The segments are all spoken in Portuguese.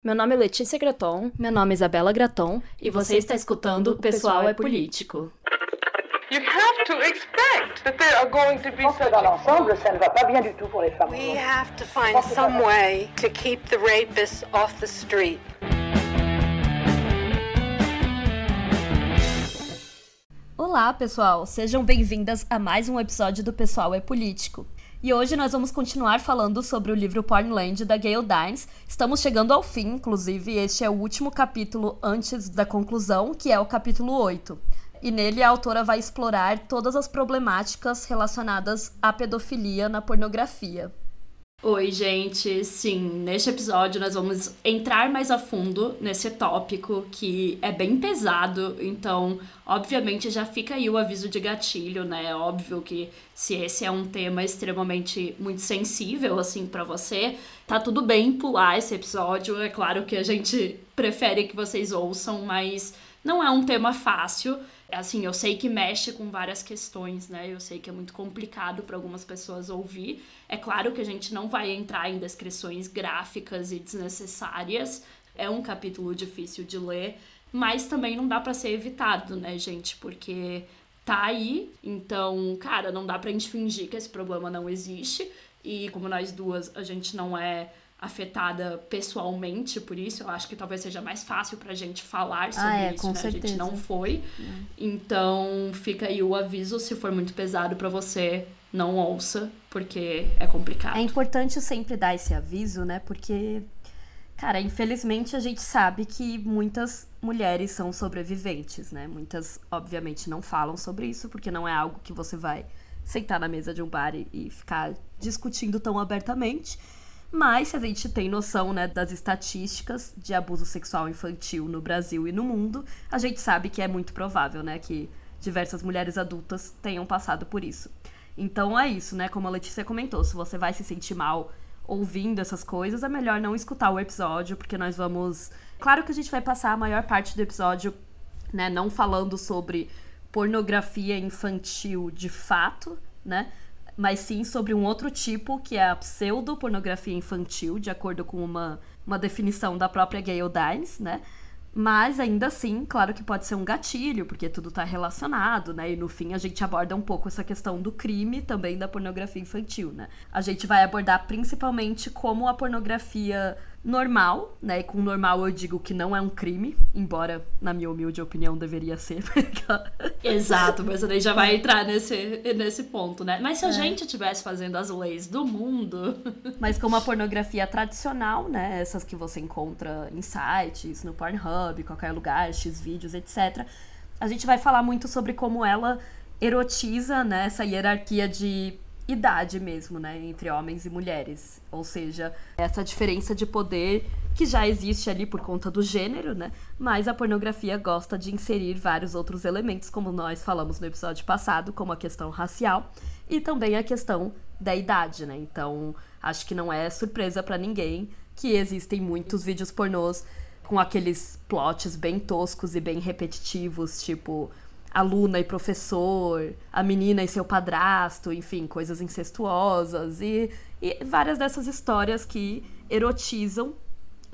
Meu nome é Letícia Graton. Meu nome é Isabela Graton. E você está escutando Pessoal é Político. You have to expect that there are going to be such Dans l'ensemble, ça ne va pas bien du tout pour les femmes. We have to find some way to keep the rapists off the street. Olá, pessoal! Sejam bem-vindas a mais um episódio do Pessoal é Político. E hoje nós vamos continuar falando sobre o livro Pornland da Gayle Dines. Estamos chegando ao fim, inclusive, este é o último capítulo antes da conclusão, que é o capítulo 8. E nele a autora vai explorar todas as problemáticas relacionadas à pedofilia na pornografia. Oi, gente. Sim, neste episódio nós vamos entrar mais a fundo nesse tópico que é bem pesado, então, obviamente, já fica aí o aviso de gatilho, né? É óbvio que se esse é um tema extremamente muito sensível assim para você, tá tudo bem pular esse episódio. É claro que a gente prefere que vocês ouçam, mas não é um tema fácil. Assim, eu sei que mexe com várias questões, né? Eu sei que é muito complicado para algumas pessoas ouvir. É claro que a gente não vai entrar em descrições gráficas e desnecessárias. É um capítulo difícil de ler, mas também não dá para ser evitado, né, gente? Porque tá aí, então, cara, não dá pra gente fingir que esse problema não existe. E como nós duas, a gente não é afetada pessoalmente por isso, eu acho que talvez seja mais fácil pra gente falar sobre ah, é, isso, com né? certeza. A gente não foi. Então, fica aí o aviso, se for muito pesado para você, não ouça, porque é complicado. É importante sempre dar esse aviso, né? Porque, cara, infelizmente a gente sabe que muitas mulheres são sobreviventes, né? Muitas, obviamente, não falam sobre isso, porque não é algo que você vai sentar na mesa de um bar e, e ficar discutindo tão abertamente. Mas se a gente tem noção né, das estatísticas de abuso sexual infantil no Brasil e no mundo, a gente sabe que é muito provável né, que diversas mulheres adultas tenham passado por isso. Então é isso, né? Como a Letícia comentou, se você vai se sentir mal ouvindo essas coisas, é melhor não escutar o episódio, porque nós vamos. Claro que a gente vai passar a maior parte do episódio, né, não falando sobre pornografia infantil de fato, né? Mas sim sobre um outro tipo, que é a pseudopornografia infantil, de acordo com uma, uma definição da própria Gayle Dines, né? Mas ainda assim, claro que pode ser um gatilho, porque tudo tá relacionado, né? E no fim a gente aborda um pouco essa questão do crime também da pornografia infantil, né? A gente vai abordar principalmente como a pornografia normal, né? E com normal eu digo que não é um crime, embora, na minha humilde opinião, deveria ser. Exato, mas a gente já vai entrar nesse, nesse ponto, né? Mas se a gente estivesse fazendo as leis do mundo. Mas como a pornografia tradicional, né? Essas que você encontra em sites, no Pornhub, qualquer lugar, X-vídeos, etc. A gente vai falar muito sobre como ela erotiza, né? Essa hierarquia de idade mesmo, né, entre homens e mulheres. Ou seja, essa diferença de poder que já existe ali por conta do gênero, né? Mas a pornografia gosta de inserir vários outros elementos, como nós falamos no episódio passado, como a questão racial e também a questão da idade, né? Então, acho que não é surpresa para ninguém que existem muitos vídeos pornôs com aqueles plots bem toscos e bem repetitivos, tipo aluna e professor, a menina e seu padrasto, enfim, coisas incestuosas e, e várias dessas histórias que erotizam,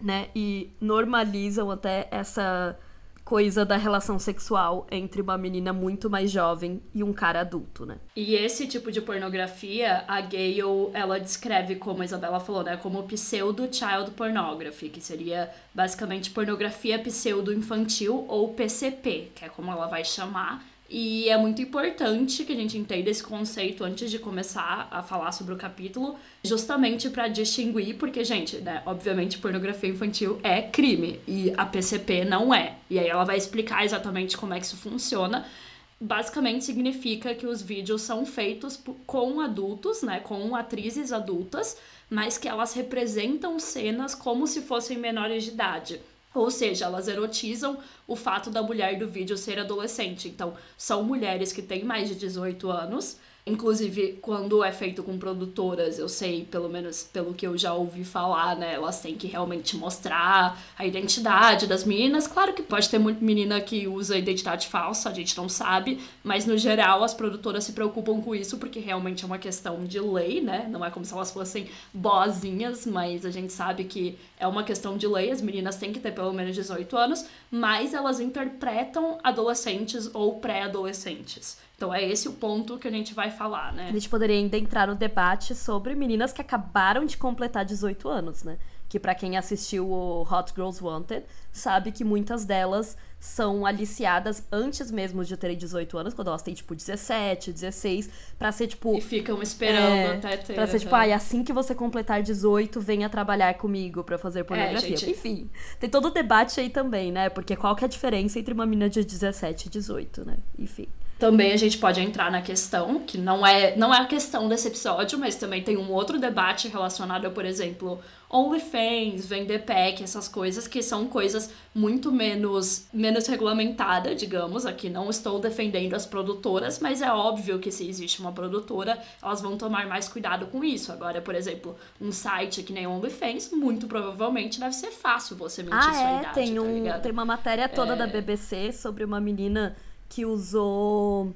né, e normalizam até essa coisa da relação sexual entre uma menina muito mais jovem e um cara adulto, né? E esse tipo de pornografia, a Gale, ela descreve, como a Isabela falou, né, como pseudo child pornography, que seria basicamente pornografia pseudo infantil ou PCP, que é como ela vai chamar. E é muito importante que a gente entenda esse conceito antes de começar a falar sobre o capítulo, justamente para distinguir, porque, gente, né, obviamente pornografia infantil é crime e a PCP não é. E aí ela vai explicar exatamente como é que isso funciona. Basicamente significa que os vídeos são feitos com adultos, né, com atrizes adultas, mas que elas representam cenas como se fossem menores de idade. Ou seja, elas erotizam o fato da mulher do vídeo ser adolescente. Então, são mulheres que têm mais de 18 anos Inclusive, quando é feito com produtoras, eu sei, pelo menos pelo que eu já ouvi falar, né? Elas têm que realmente mostrar a identidade das meninas. Claro que pode ter muita menina que usa identidade falsa, a gente não sabe, mas no geral as produtoras se preocupam com isso porque realmente é uma questão de lei, né? Não é como se elas fossem boazinhas, mas a gente sabe que é uma questão de lei, as meninas têm que ter pelo menos 18 anos, mas elas interpretam adolescentes ou pré-adolescentes. Então é esse o ponto que a gente vai falar, né? A gente poderia ainda entrar no debate sobre meninas que acabaram de completar 18 anos, né? Que para quem assistiu o Hot Girls Wanted, sabe que muitas delas são aliciadas antes mesmo de terem 18 anos, quando elas têm, tipo, 17, 16, pra ser, tipo... E ficam esperando é, até ter. Pra ser, tipo, ah, assim que você completar 18, venha trabalhar comigo pra fazer pornografia. É, gente... Enfim, tem todo o debate aí também, né? Porque qual que é a diferença entre uma menina de 17 e 18, né? Enfim. Também a gente pode entrar na questão, que não é, não é a questão desse episódio, mas também tem um outro debate relacionado a, por exemplo, OnlyFans, vender pack, essas coisas que são coisas muito menos, menos regulamentadas, digamos. Aqui não estou defendendo as produtoras, mas é óbvio que se existe uma produtora, elas vão tomar mais cuidado com isso. Agora, por exemplo, um site que nem OnlyFans, muito provavelmente deve ser fácil você mentir ah, sua é? idade, tem tá um, Tem uma matéria toda é... da BBC sobre uma menina que usou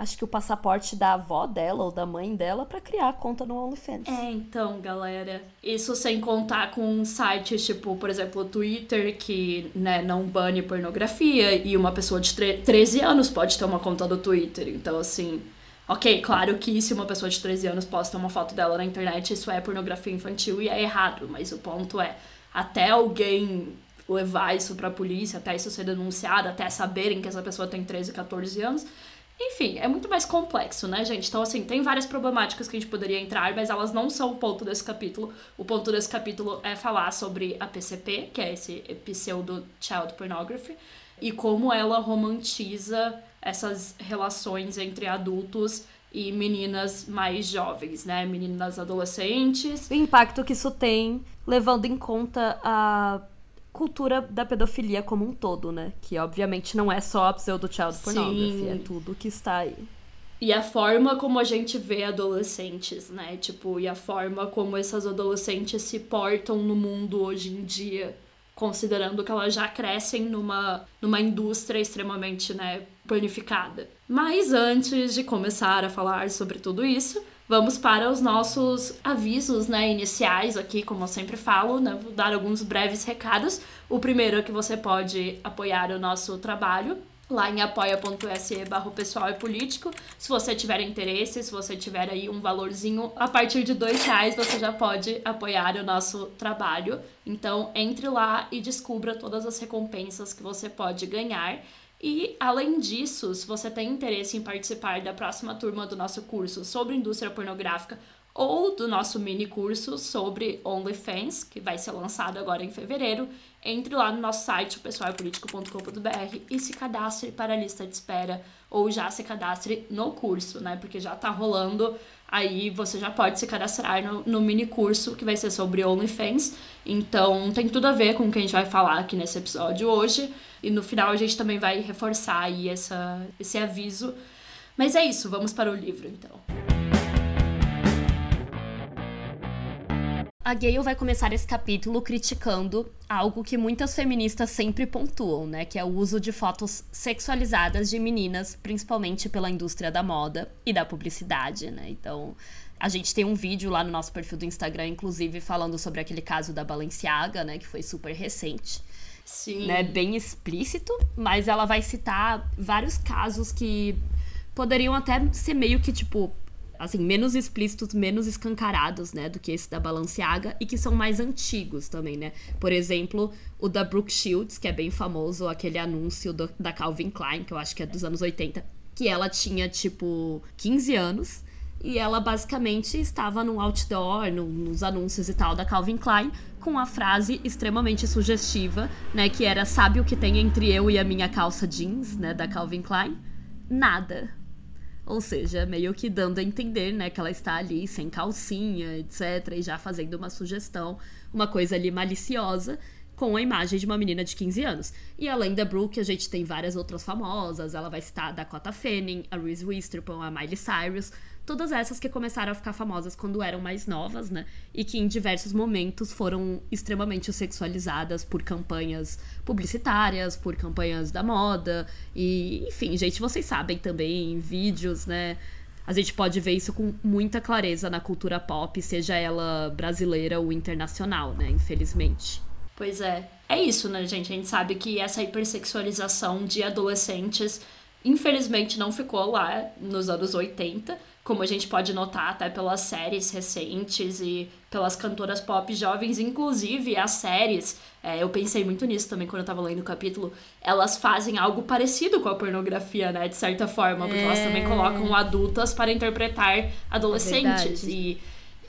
acho que o passaporte da avó dela ou da mãe dela para criar a conta no OnlyFans. É, então, galera, isso sem contar com sites tipo, por exemplo, o Twitter, que né, não bane pornografia, e uma pessoa de 13 anos pode ter uma conta do Twitter. Então, assim, ok, claro que se uma pessoa de 13 anos posta uma foto dela na internet, isso é pornografia infantil e é errado, mas o ponto é, até alguém levar isso pra polícia, até isso ser denunciado, até saberem que essa pessoa tem 13, 14 anos. Enfim, é muito mais complexo, né, gente? Então, assim, tem várias problemáticas que a gente poderia entrar, mas elas não são o ponto desse capítulo. O ponto desse capítulo é falar sobre a PCP, que é esse pseudo child pornography, e como ela romantiza essas relações entre adultos e meninas mais jovens, né? Meninas adolescentes. O impacto que isso tem, levando em conta a cultura da pedofilia como um todo, né? Que obviamente não é só a pseudo-child pornography, é tudo que está aí. E a forma como a gente vê adolescentes, né? Tipo, e a forma como essas adolescentes se portam no mundo hoje em dia, considerando que elas já crescem numa, numa indústria extremamente, né, planificada. Mas antes de começar a falar sobre tudo isso, vamos para os nossos avisos né, iniciais aqui, como eu sempre falo, né, vou dar alguns breves recados. O primeiro é que você pode apoiar o nosso trabalho lá em apoia.se pessoal e político. Se você tiver interesse, se você tiver aí um valorzinho, a partir de dois reais você já pode apoiar o nosso trabalho. Então entre lá e descubra todas as recompensas que você pode ganhar. E, além disso, se você tem interesse em participar da próxima turma do nosso curso sobre indústria pornográfica ou do nosso mini curso sobre OnlyFans, que vai ser lançado agora em fevereiro, entre lá no nosso site, pessoalpolitico.com.br e se cadastre para a lista de espera ou já se cadastre no curso, né? Porque já tá rolando, aí você já pode se cadastrar no, no mini curso que vai ser sobre OnlyFans. Então tem tudo a ver com o que a gente vai falar aqui nesse episódio hoje. E no final a gente também vai reforçar aí essa, esse aviso. Mas é isso, vamos para o livro então. A Gale vai começar esse capítulo criticando algo que muitas feministas sempre pontuam, né? Que é o uso de fotos sexualizadas de meninas, principalmente pela indústria da moda e da publicidade, né? Então, a gente tem um vídeo lá no nosso perfil do Instagram, inclusive, falando sobre aquele caso da Balenciaga, né? Que foi super recente. Sim. Né, bem explícito, mas ela vai citar vários casos que poderiam até ser meio que, tipo, assim, menos explícitos, menos escancarados, né, do que esse da Balenciaga e que são mais antigos também, né? Por exemplo, o da Brooke Shields, que é bem famoso, aquele anúncio do, da Calvin Klein, que eu acho que é dos anos 80, que ela tinha, tipo, 15 anos e ela basicamente estava no outdoor, no, nos anúncios e tal da Calvin Klein, com a frase extremamente sugestiva, né, que era sabe o que tem entre eu e a minha calça jeans, né, da Calvin Klein? Nada. Ou seja, meio que dando a entender, né, que ela está ali sem calcinha, etc, e já fazendo uma sugestão, uma coisa ali maliciosa com a imagem de uma menina de 15 anos. E além da Brooke, a gente tem várias outras famosas, ela vai citar a Dakota Fanning, a Reese Witherspoon, a Miley Cyrus, todas essas que começaram a ficar famosas quando eram mais novas, né? E que em diversos momentos foram extremamente sexualizadas por campanhas publicitárias, por campanhas da moda. E, enfim, gente, vocês sabem também, vídeos, né? A gente pode ver isso com muita clareza na cultura pop, seja ela brasileira ou internacional, né? Infelizmente. Pois é. É isso, né, gente? A gente sabe que essa hipersexualização de adolescentes, infelizmente, não ficou lá nos anos 80 como a gente pode notar até pelas séries recentes e pelas cantoras pop jovens, inclusive as séries, é, eu pensei muito nisso também quando eu tava lendo o capítulo, elas fazem algo parecido com a pornografia, né, de certa forma, porque é... elas também colocam adultas para interpretar adolescentes é e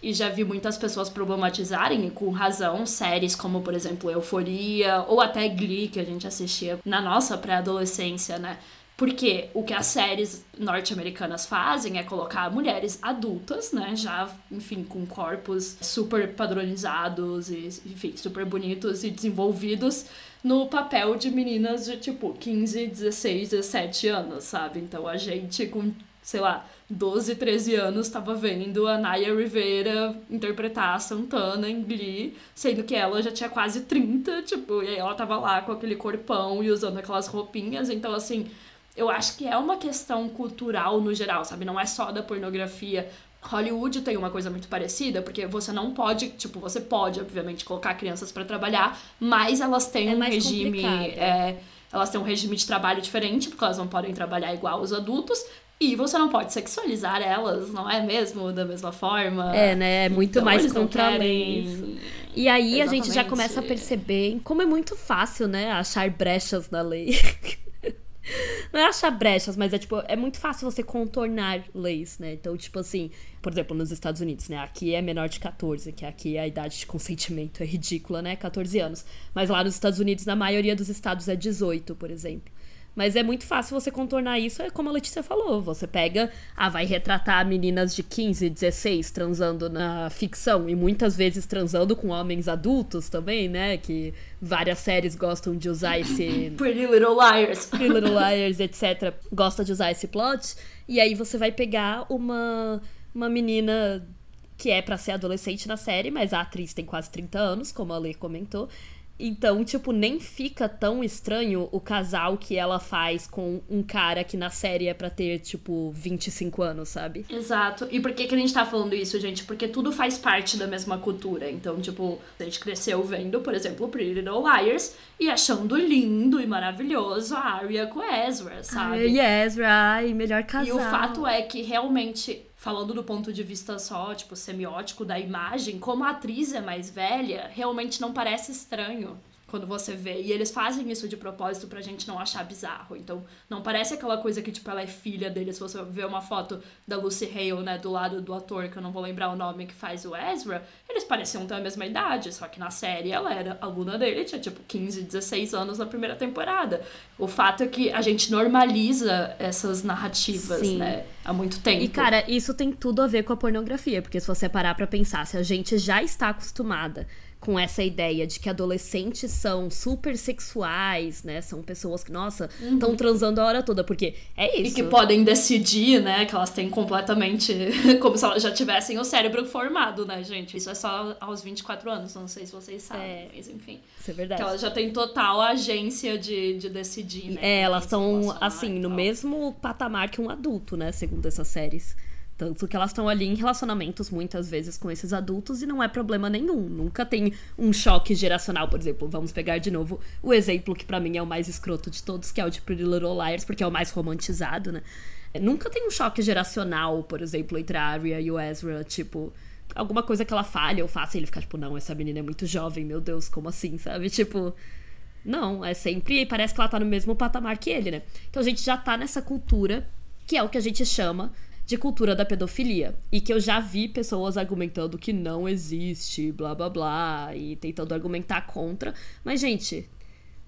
e já vi muitas pessoas problematizarem, com razão, séries como, por exemplo, Euforia, ou até Glee, que a gente assistia na nossa pré-adolescência, né? Porque o que as séries norte-americanas fazem é colocar mulheres adultas, né? Já, enfim, com corpos super padronizados e, enfim, super bonitos e desenvolvidos no papel de meninas de tipo 15, 16, 17 anos, sabe? Então a gente com, sei lá, 12, 13 anos estava vendo a Naya Rivera interpretar a Santana em Glee, sendo que ela já tinha quase 30, tipo, e aí ela tava lá com aquele corpão e usando aquelas roupinhas, então assim eu acho que é uma questão cultural no geral, sabe? Não é só da pornografia. Hollywood tem uma coisa muito parecida, porque você não pode, tipo, você pode, obviamente, colocar crianças para trabalhar, mas elas têm é um regime. É, elas têm um regime de trabalho diferente, porque elas não podem trabalhar igual os adultos. E você não pode sexualizar elas, não é mesmo? Da mesma forma. É, né? É muito então, mais contra querem... E aí Exatamente. a gente já começa a perceber como é muito fácil, né? Achar brechas na lei. Não é achar brechas, mas é tipo, é muito fácil você contornar leis, né? Então, tipo assim, por exemplo, nos Estados Unidos, né? Aqui é menor de 14, que aqui a idade de consentimento é ridícula, né? 14 anos. Mas lá nos Estados Unidos, na maioria dos estados é 18, por exemplo. Mas é muito fácil você contornar isso, é como a Letícia falou. Você pega, ah, vai retratar meninas de 15, 16 transando na ficção e muitas vezes transando com homens adultos também, né? Que várias séries gostam de usar esse. Pretty Little Liars. Pretty Little Liars, etc. Gosta de usar esse plot. E aí você vai pegar uma, uma menina que é para ser adolescente na série, mas a atriz tem quase 30 anos, como a Lê comentou. Então, tipo, nem fica tão estranho o casal que ela faz com um cara que na série é pra ter, tipo, 25 anos, sabe? Exato. E por que, que a gente tá falando isso, gente? Porque tudo faz parte da mesma cultura. Então, tipo, a gente cresceu vendo, por exemplo, Pretty Little Liars e achando lindo e maravilhoso a Arya com Ezra, sabe? Arya e Ezra, ai, melhor casal. E o fato é que realmente falando do ponto de vista só, tipo, semiótico da imagem, como a atriz é mais velha, realmente não parece estranho quando você vê. E eles fazem isso de propósito pra gente não achar bizarro. Então, não parece aquela coisa que, tipo, ela é filha dele. Se você ver uma foto da Lucy Hale, né, do lado do ator, que eu não vou lembrar o nome, que faz o Ezra, eles pareciam ter a mesma idade. Só que na série ela era aluna dele, tinha, tipo, 15, 16 anos na primeira temporada. O fato é que a gente normaliza essas narrativas, Sim. né, há muito tempo. E, cara, isso tem tudo a ver com a pornografia. Porque se você parar pra pensar, se a gente já está acostumada com essa ideia de que adolescentes são super sexuais, né? São pessoas que, nossa, estão uhum. transando a hora toda, porque é isso. E que podem decidir, né? Que elas têm completamente. como se elas já tivessem o cérebro formado, né, gente? Isso é só aos 24 anos, não sei se vocês sabem, é, mas enfim. Isso é verdade. Que elas já têm total agência de, de decidir, né? É, elas estão, assim, no mesmo patamar que um adulto, né? Segundo essas séries. Tanto que elas estão ali em relacionamentos muitas vezes com esses adultos e não é problema nenhum. Nunca tem um choque geracional, por exemplo. Vamos pegar de novo o exemplo que para mim é o mais escroto de todos, que é o de Pretty Little Liars, porque é o mais romantizado, né? Nunca tem um choque geracional, por exemplo, entre a Arya e o Ezra, tipo, alguma coisa que ela falha ou faça e ele fica tipo, não, essa menina é muito jovem, meu Deus, como assim, sabe? Tipo, não, é sempre, parece que ela tá no mesmo patamar que ele, né? Então a gente já tá nessa cultura, que é o que a gente chama de cultura da pedofilia. E que eu já vi pessoas argumentando que não existe, blá blá blá, e tentando argumentar contra. Mas, gente,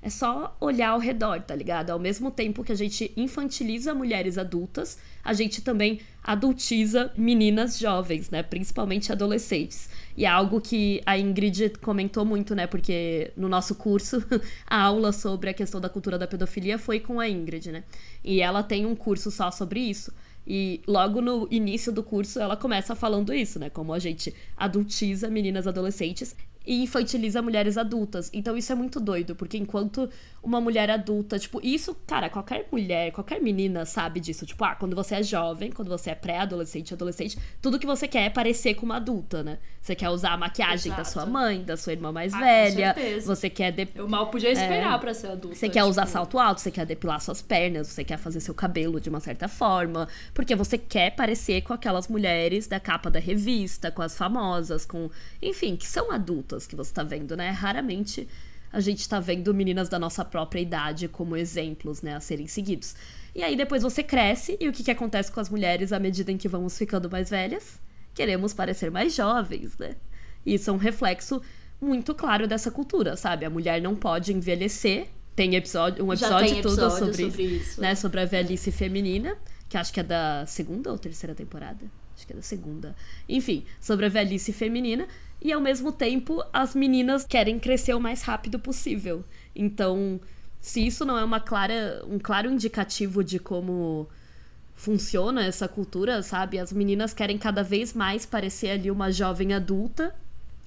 é só olhar ao redor, tá ligado? Ao mesmo tempo que a gente infantiliza mulheres adultas, a gente também adultiza meninas jovens, né? Principalmente adolescentes. E é algo que a Ingrid comentou muito, né? Porque no nosso curso, a aula sobre a questão da cultura da pedofilia foi com a Ingrid, né? E ela tem um curso só sobre isso E logo no início do curso ela começa falando isso, né? Como a gente adultiza meninas adolescentes e infantiliza mulheres adultas. Então isso é muito doido, porque enquanto uma mulher adulta, tipo, isso, cara, qualquer mulher, qualquer menina sabe disso. Tipo, ah, quando você é jovem, quando você é pré-adolescente, adolescente, tudo que você quer é parecer com uma adulta, né? Você quer usar a maquiagem Exato. da sua mãe, da sua irmã mais Ah, com velha. certeza. Você quer de- Eu mal podia esperar pra ser adulta. você quer usar tipo, salto alto, você quer depilar suas pernas, você quer fazer seu cabelo de uma certa forma, porque você quer parecer com aquelas mulheres da capa da revista, com as famosas, com, enfim, que são adultas que você tá vendo, né? Raramente a gente tá vendo meninas da nossa própria idade como exemplos, né, a serem seguidos. E aí depois você cresce e o que que acontece com as mulheres à medida em que vamos ficando mais velhas? Queremos parecer mais jovens, né? Isso é um reflexo muito claro dessa cultura, sabe? A mulher não pode envelhecer. Tem episódio, um episódio tem todo episódio sobre, sobre isso. né, sobre a velhice feminina, que acho que é da segunda ou terceira temporada. Acho que é da segunda. Enfim, sobre a velhice feminina. E ao mesmo tempo, as meninas querem crescer o mais rápido possível. Então, se isso não é uma clara, um claro indicativo de como funciona essa cultura, sabe? As meninas querem cada vez mais parecer ali uma jovem adulta.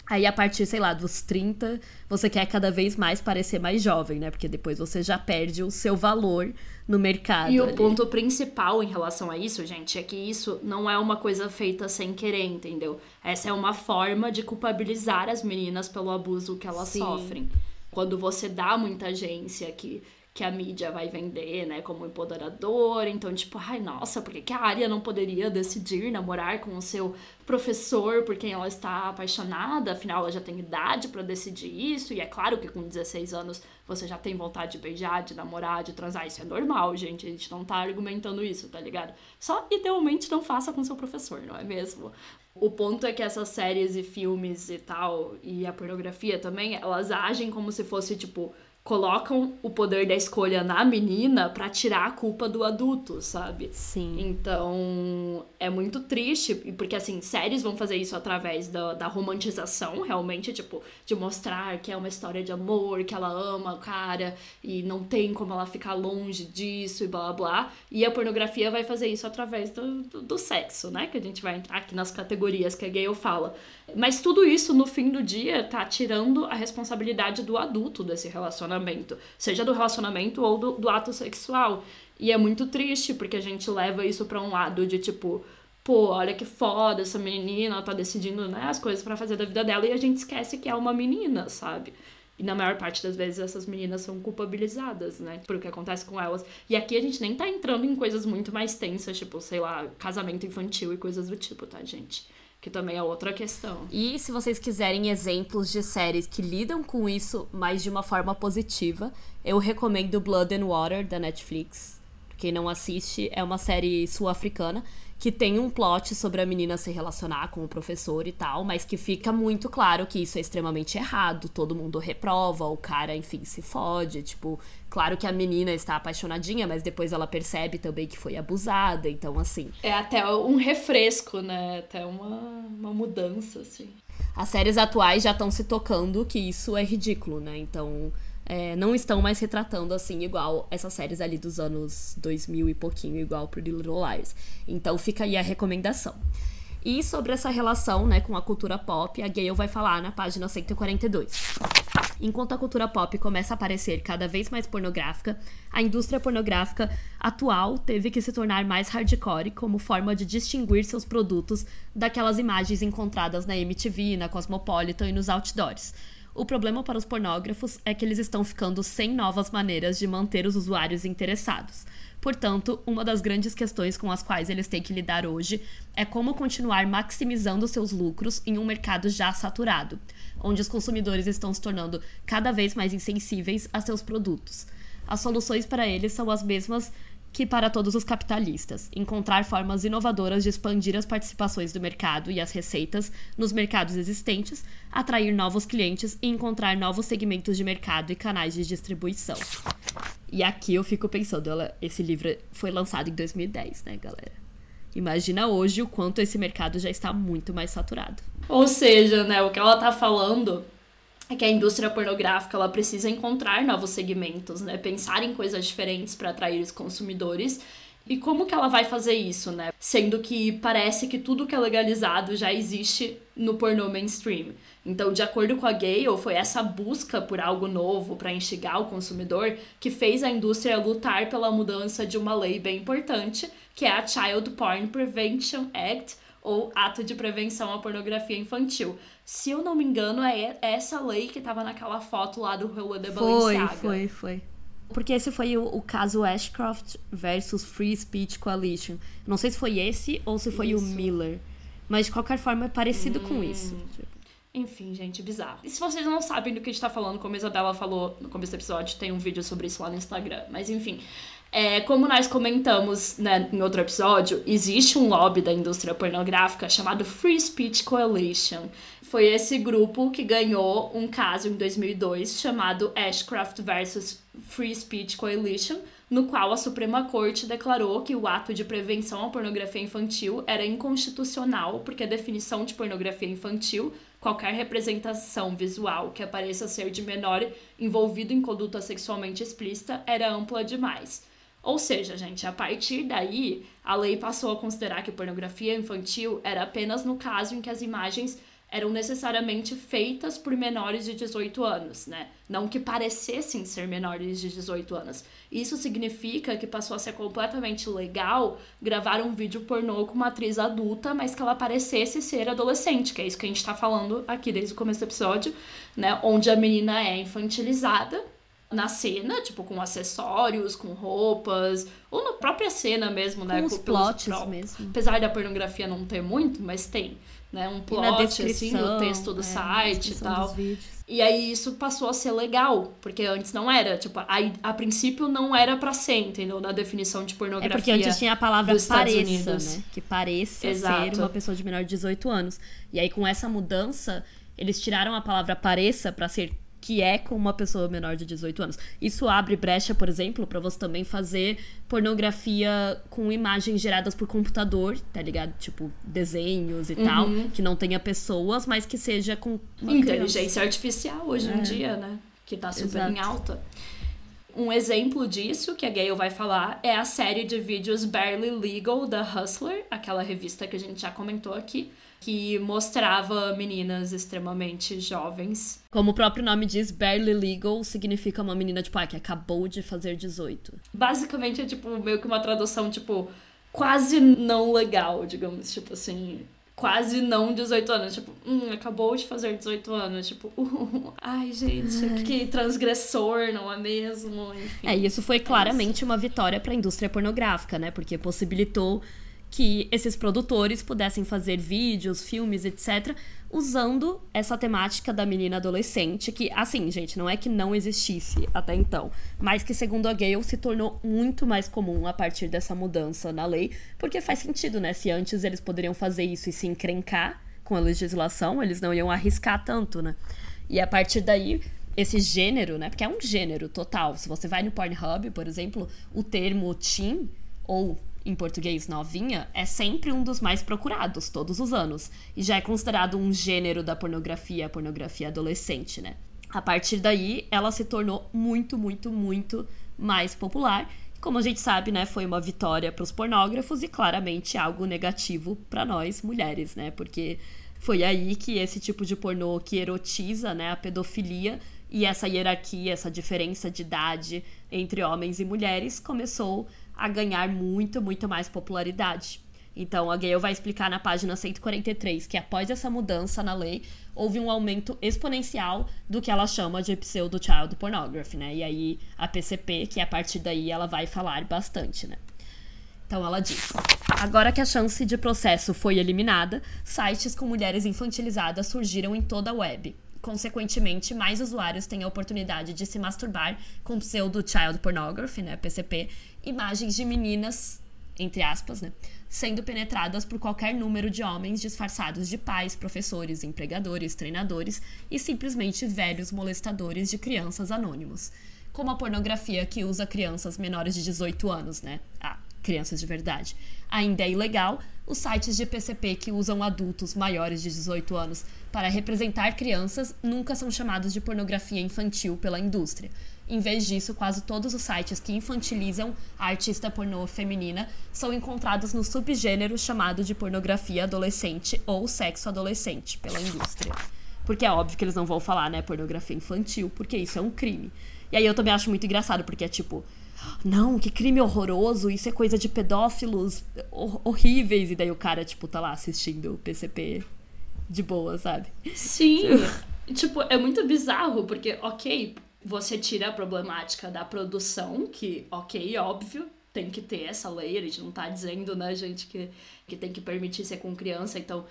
Aí, a partir, sei lá, dos 30, você quer cada vez mais parecer mais jovem, né? Porque depois você já perde o seu valor no mercado. E o ali. ponto principal em relação a isso, gente, é que isso não é uma coisa feita sem querer, entendeu? Essa é uma forma de culpabilizar as meninas pelo abuso que elas Sim. sofrem. Quando você dá muita agência que, que a mídia vai vender, né, como empoderador, então, tipo, ai, nossa, por que, a Arya não poderia decidir namorar com o seu professor por quem ela está apaixonada? Afinal, ela já tem idade pra decidir isso, e é claro que com 16 anos você já tem vontade de beijar, de namorar, de transar. Isso é normal, gente. A gente não tá argumentando isso, tá ligado? Só idealmente não faça com seu professor, não é mesmo? O ponto é que essas séries e filmes e tal, e a pornografia também, elas agem como se fosse, tipo, colocam o poder da escolha na menina pra tirar a culpa do adulto, sabe? Sim. Então, é muito triste, e porque assim, séries vão fazer isso através da, da romantização, realmente, tipo, de mostrar que é uma história de amor, que ela ama o cara e não tem como ela ficar longe disso e blá blá blá. E a pornografia vai fazer isso através do, do, do sexo, né? Que a gente vai entrar aqui nas categorias que a Gale fala. Mas tudo isso, no fim do dia, tá tirando a responsabilidade do adulto desse relacionamento, seja do relacionamento ou do, do ato sexual. E é muito triste, porque a gente leva isso pra um lado de tipo, pô, olha que foda, essa menina tá decidindo né, as coisas pra fazer da vida dela e a gente esquece que é uma menina, sabe? E na maior parte das vezes essas meninas são culpabilizadas, né? Por o que acontece com elas. E aqui a gente nem tá entrando em coisas muito mais tensas, tipo, sei lá, casamento infantil e coisas do tipo, tá, gente? Que também é outra questão. E se vocês quiserem exemplos de séries que lidam com isso, mas de uma forma positiva, eu recomendo Blood and Water da Netflix. Quem não assiste, é uma série sul-africana que tem um plot sobre a menina se relacionar com o professor e tal, mas que fica muito claro que isso é extremamente errado, todo mundo reprova, o cara, enfim, se fode, tipo, claro que a menina está apaixonadinha, mas depois ela percebe também que foi abusada, então assim, É até um refresco, né? Até uma, uma mudança, assim. as séries atuais já estão se tocando que isso é ridículo, né? Então, é, não estão mais retratando assim, igual essas séries ali dos anos 2000 e pouquinho, igual Pretty Little Liars. Então, fica aí a recomendação. E sobre essa relação né, com a cultura pop, a Gale vai falar na página 142. Enquanto a cultura pop começa a aparecer cada vez mais pornográfica, a indústria pornográfica atual teve que se tornar mais hardcore como forma de distinguir seus produtos daquelas imagens encontradas na MTV, na Cosmopolitan e nos outdoors. O problema para os pornógrafos é que eles estão ficando sem novas maneiras de manter os usuários interessados. Portanto, uma das grandes questões com as quais eles têm que lidar hoje é como continuar maximizando seus lucros em um mercado já saturado, onde os consumidores estão se tornando cada vez mais insensíveis a seus produtos. As soluções para eles são as mesmas que para todos os capitalistas, encontrar formas inovadoras de expandir as participações do mercado e as receitas nos mercados existentes, atrair novos clientes e encontrar novos segmentos de mercado e canais de distribuição. E aqui eu fico pensando, ela, esse livro foi lançado em 2010, né, galera? Imagina hoje o quanto esse mercado já está muito mais saturado. Ou seja, né, o que ela tá falando é que a indústria pornográfica ela precisa encontrar novos segmentos, né? Pensar em coisas diferentes para atrair os consumidores E como que ela vai fazer isso, né? Sendo que parece que tudo que é legalizado já existe no pornô mainstream. Então, de acordo com a Gale, foi essa busca por algo novo para instigar o consumidor que fez a indústria lutar pela mudança de uma lei bem importante, que é a Child Porn Prevention Act, ou Ato de Prevenção à Pornografia Infantil. Se eu não me engano, é essa lei que estava naquela foto lá do Rua de Balenciaga. Foi, foi, foi. Porque esse foi o, o, caso Ashcroft versus Free Speech Coalition. Não sei se foi esse ou se foi isso. o Miller. Mas de qualquer forma é parecido hum. com isso. Enfim, gente, bizarro. E se vocês não sabem do que a gente tá falando, como a Isabela falou no começo do episódio, tem um vídeo sobre isso lá no Instagram. Mas enfim. É, como nós comentamos né, em outro episódio, existe um lobby da indústria pornográfica chamado Free Speech Coalition. Foi esse grupo que ganhou um caso em 2002 chamado Ashcroft versus Free Speech Coalition, no qual a Suprema Corte declarou que o ato de prevenção à pornografia infantil era inconstitucional, porque a definição de pornografia infantil, qualquer representação visual que apareça ser de menor envolvido em conduta sexualmente explícita, era ampla demais. Ou seja, gente, a partir daí, a lei passou a considerar que pornografia infantil era apenas no caso em que as imagens eram necessariamente feitas por menores de 18 anos, né? Não que parecessem ser menores de 18 anos. Isso significa que passou a ser completamente legal gravar um vídeo pornô com uma atriz adulta, mas que ela parecesse ser adolescente, que é isso que a gente tá falando aqui desde o começo do episódio, né? Onde a menina é infantilizada na cena, tipo, com acessórios, com roupas, ou na própria cena mesmo, com né? Com os plots mesmo. Apesar da pornografia não ter muito, mas tem né? Um plot, assim, no texto do é, site e tal. E aí isso passou a ser legal, porque antes não era. Tipo, a, a princípio não era pra ser, entendeu? Na definição de pornografia. É porque antes tinha a palavra pareça, né? Que pareça Exato. ser uma pessoa de menor de 18 anos. E aí, com essa mudança, eles tiraram a palavra pareça para ser que é com uma pessoa menor de 18 anos. Isso abre brecha, por exemplo, para você também fazer pornografia com imagens geradas por computador, tá ligado? Tipo, desenhos e uhum. tal, que não tenha pessoas, mas que seja com inteligência criança. artificial hoje é. em dia, né? Que tá super Exato. em alta. Um exemplo disso que a Gayle vai falar é a série de vídeos Barely Legal da Hustler, aquela revista que a gente já comentou aqui, que mostrava meninas extremamente jovens. Como o próprio nome diz, barely legal significa uma menina, tipo, ah, que acabou de fazer 18. Basicamente é, tipo, meio que uma tradução, tipo, quase não legal, digamos, tipo assim. Quase não 18 anos, tipo, hum, acabou de fazer 18 anos, tipo, uh, ai gente, ai. que transgressor, não é mesmo? Enfim. É, isso foi claramente uma vitória para a indústria pornográfica, né? Porque possibilitou que esses produtores pudessem fazer vídeos, filmes, etc., usando essa temática da menina adolescente, que, assim, gente, não é que não existisse até então, mas que, segundo a Gale, se tornou muito mais comum a partir dessa mudança na lei, porque faz sentido, né? Se antes eles poderiam fazer isso e se encrencar com a legislação, eles não iam arriscar tanto, né? E a partir daí, esse gênero, né? Porque é um gênero total. Se você vai no Pornhub, por exemplo, o termo teen ou em português novinha, é sempre um dos mais procurados todos os anos. E já é considerado um gênero da pornografia, a pornografia adolescente, né? A partir daí, ela se tornou muito, muito, muito mais popular. Como a gente sabe, né, foi uma vitória para os pornógrafos e claramente algo negativo para nós mulheres, né? Porque foi aí que esse tipo de pornô que erotiza, né, a pedofilia e essa hierarquia, essa diferença de idade entre homens e mulheres começou a ganhar muito, muito mais popularidade. Então, a Gale vai explicar na página 143 que após essa mudança na lei, houve um aumento exponencial do que ela chama de pseudo-child pornography, né? E aí, a PCP, que a partir daí ela vai falar bastante, né? Então ela diz: Agora que a chance de processo foi eliminada, sites com mulheres infantilizadas surgiram em toda a web. Consequentemente, mais usuários têm a oportunidade de se masturbar com pseudo child pornography, né, PCP, imagens de meninas, entre aspas, né, sendo penetradas por qualquer número de homens disfarçados de pais, professores, empregadores, treinadores e simplesmente velhos molestadores de crianças anônimos. Como a pornografia que usa crianças menores de 18 anos, né? A crianças de verdade. Ainda é ilegal os sites de PCP que usam adultos maiores de 18 anos para representar crianças nunca são chamados de pornografia infantil pela indústria. Em vez disso, quase todos os sites que infantilizam a artista pornô feminina são encontrados no subgênero chamado de pornografia adolescente ou sexo adolescente pela indústria. Porque é óbvio que eles não vão falar, né, pornografia infantil, porque isso é um crime. E aí eu também acho muito engraçado, porque é tipo, não, que crime horroroso, isso é coisa de pedófilos hor horríveis. E daí o cara, tipo, tá lá assistindo o PCP de boa, sabe? Sim. tipo, é muito bizarro, porque, ok, você tira a problemática da produção, que, ok, óbvio, tem que ter essa lei, a gente não tá dizendo, né, gente, que, que tem que permitir ser com criança, então,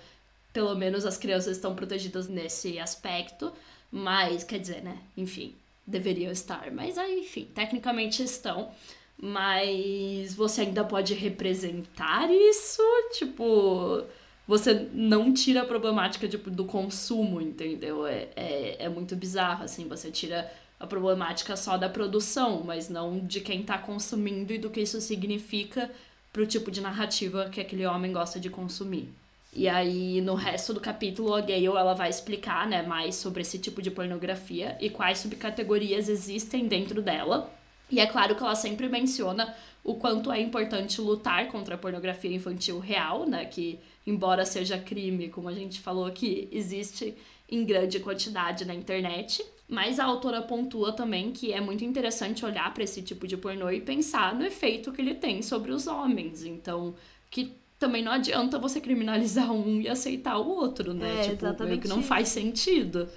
pelo menos as crianças estão protegidas nesse aspecto, mas, quer dizer, né, enfim, deveriam estar, mas aí, enfim, tecnicamente estão, mas você ainda pode representar isso, tipo você não tira a problemática tipo, do consumo, entendeu? É, é, é muito bizarro, assim, você tira a problemática só da produção, mas não de quem tá consumindo e do que isso significa pro tipo de narrativa que aquele homem gosta de consumir. E aí, no resto do capítulo, a Gale ela vai explicar né, mais sobre esse tipo de pornografia e quais subcategorias existem dentro dela. E é claro que ela sempre menciona o quanto é importante lutar contra a pornografia infantil real, né? Que, embora seja crime, como a gente falou aqui, existe em grande quantidade na internet. Mas a autora pontua também que é muito interessante olhar para esse tipo de pornô e pensar no efeito que ele tem sobre os homens. Então, que também não adianta você criminalizar um e aceitar o outro, né? É, tipo, exatamente meio que não faz sentido.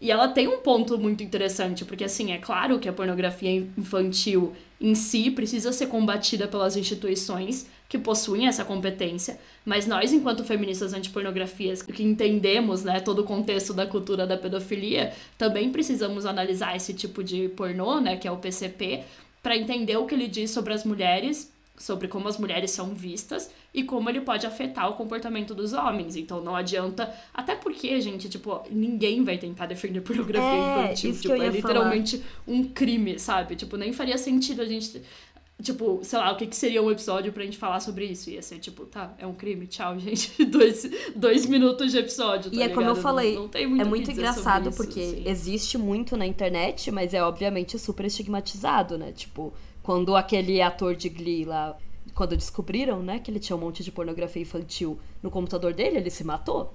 E ela tem um ponto muito interessante, porque assim, é claro que a pornografia infantil em si precisa ser combatida pelas instituições que possuem essa competência, mas nós, enquanto feministas antipornografias, que entendemos né, todo o contexto da cultura da pedofilia, também precisamos analisar esse tipo de pornô, né, que é o PCP, para entender o que ele diz sobre as mulheres sobre como as mulheres são vistas e como ele pode afetar o comportamento dos homens. Então não adianta. Até porque, gente, tipo, ninguém vai tentar defender pornografia É, infantil. isso que Tipo, eu ia é literalmente um crime, sabe? Tipo, nem faria sentido a gente. Tipo, sei lá, o que, que seria um episódio pra gente falar sobre isso? Ia ser tipo, tá, é um crime, tchau, gente. dois, dois minutos de episódio. Tá E é como eu ligado? falei, não, não muito é muito engraçado isso, porque assim. existe muito na internet, mas é obviamente super estigmatizado, né? Tipo, quando aquele ator de Glee lá, quando descobriram, né, que ele tinha um monte de pornografia infantil no computador dele, ele se matou.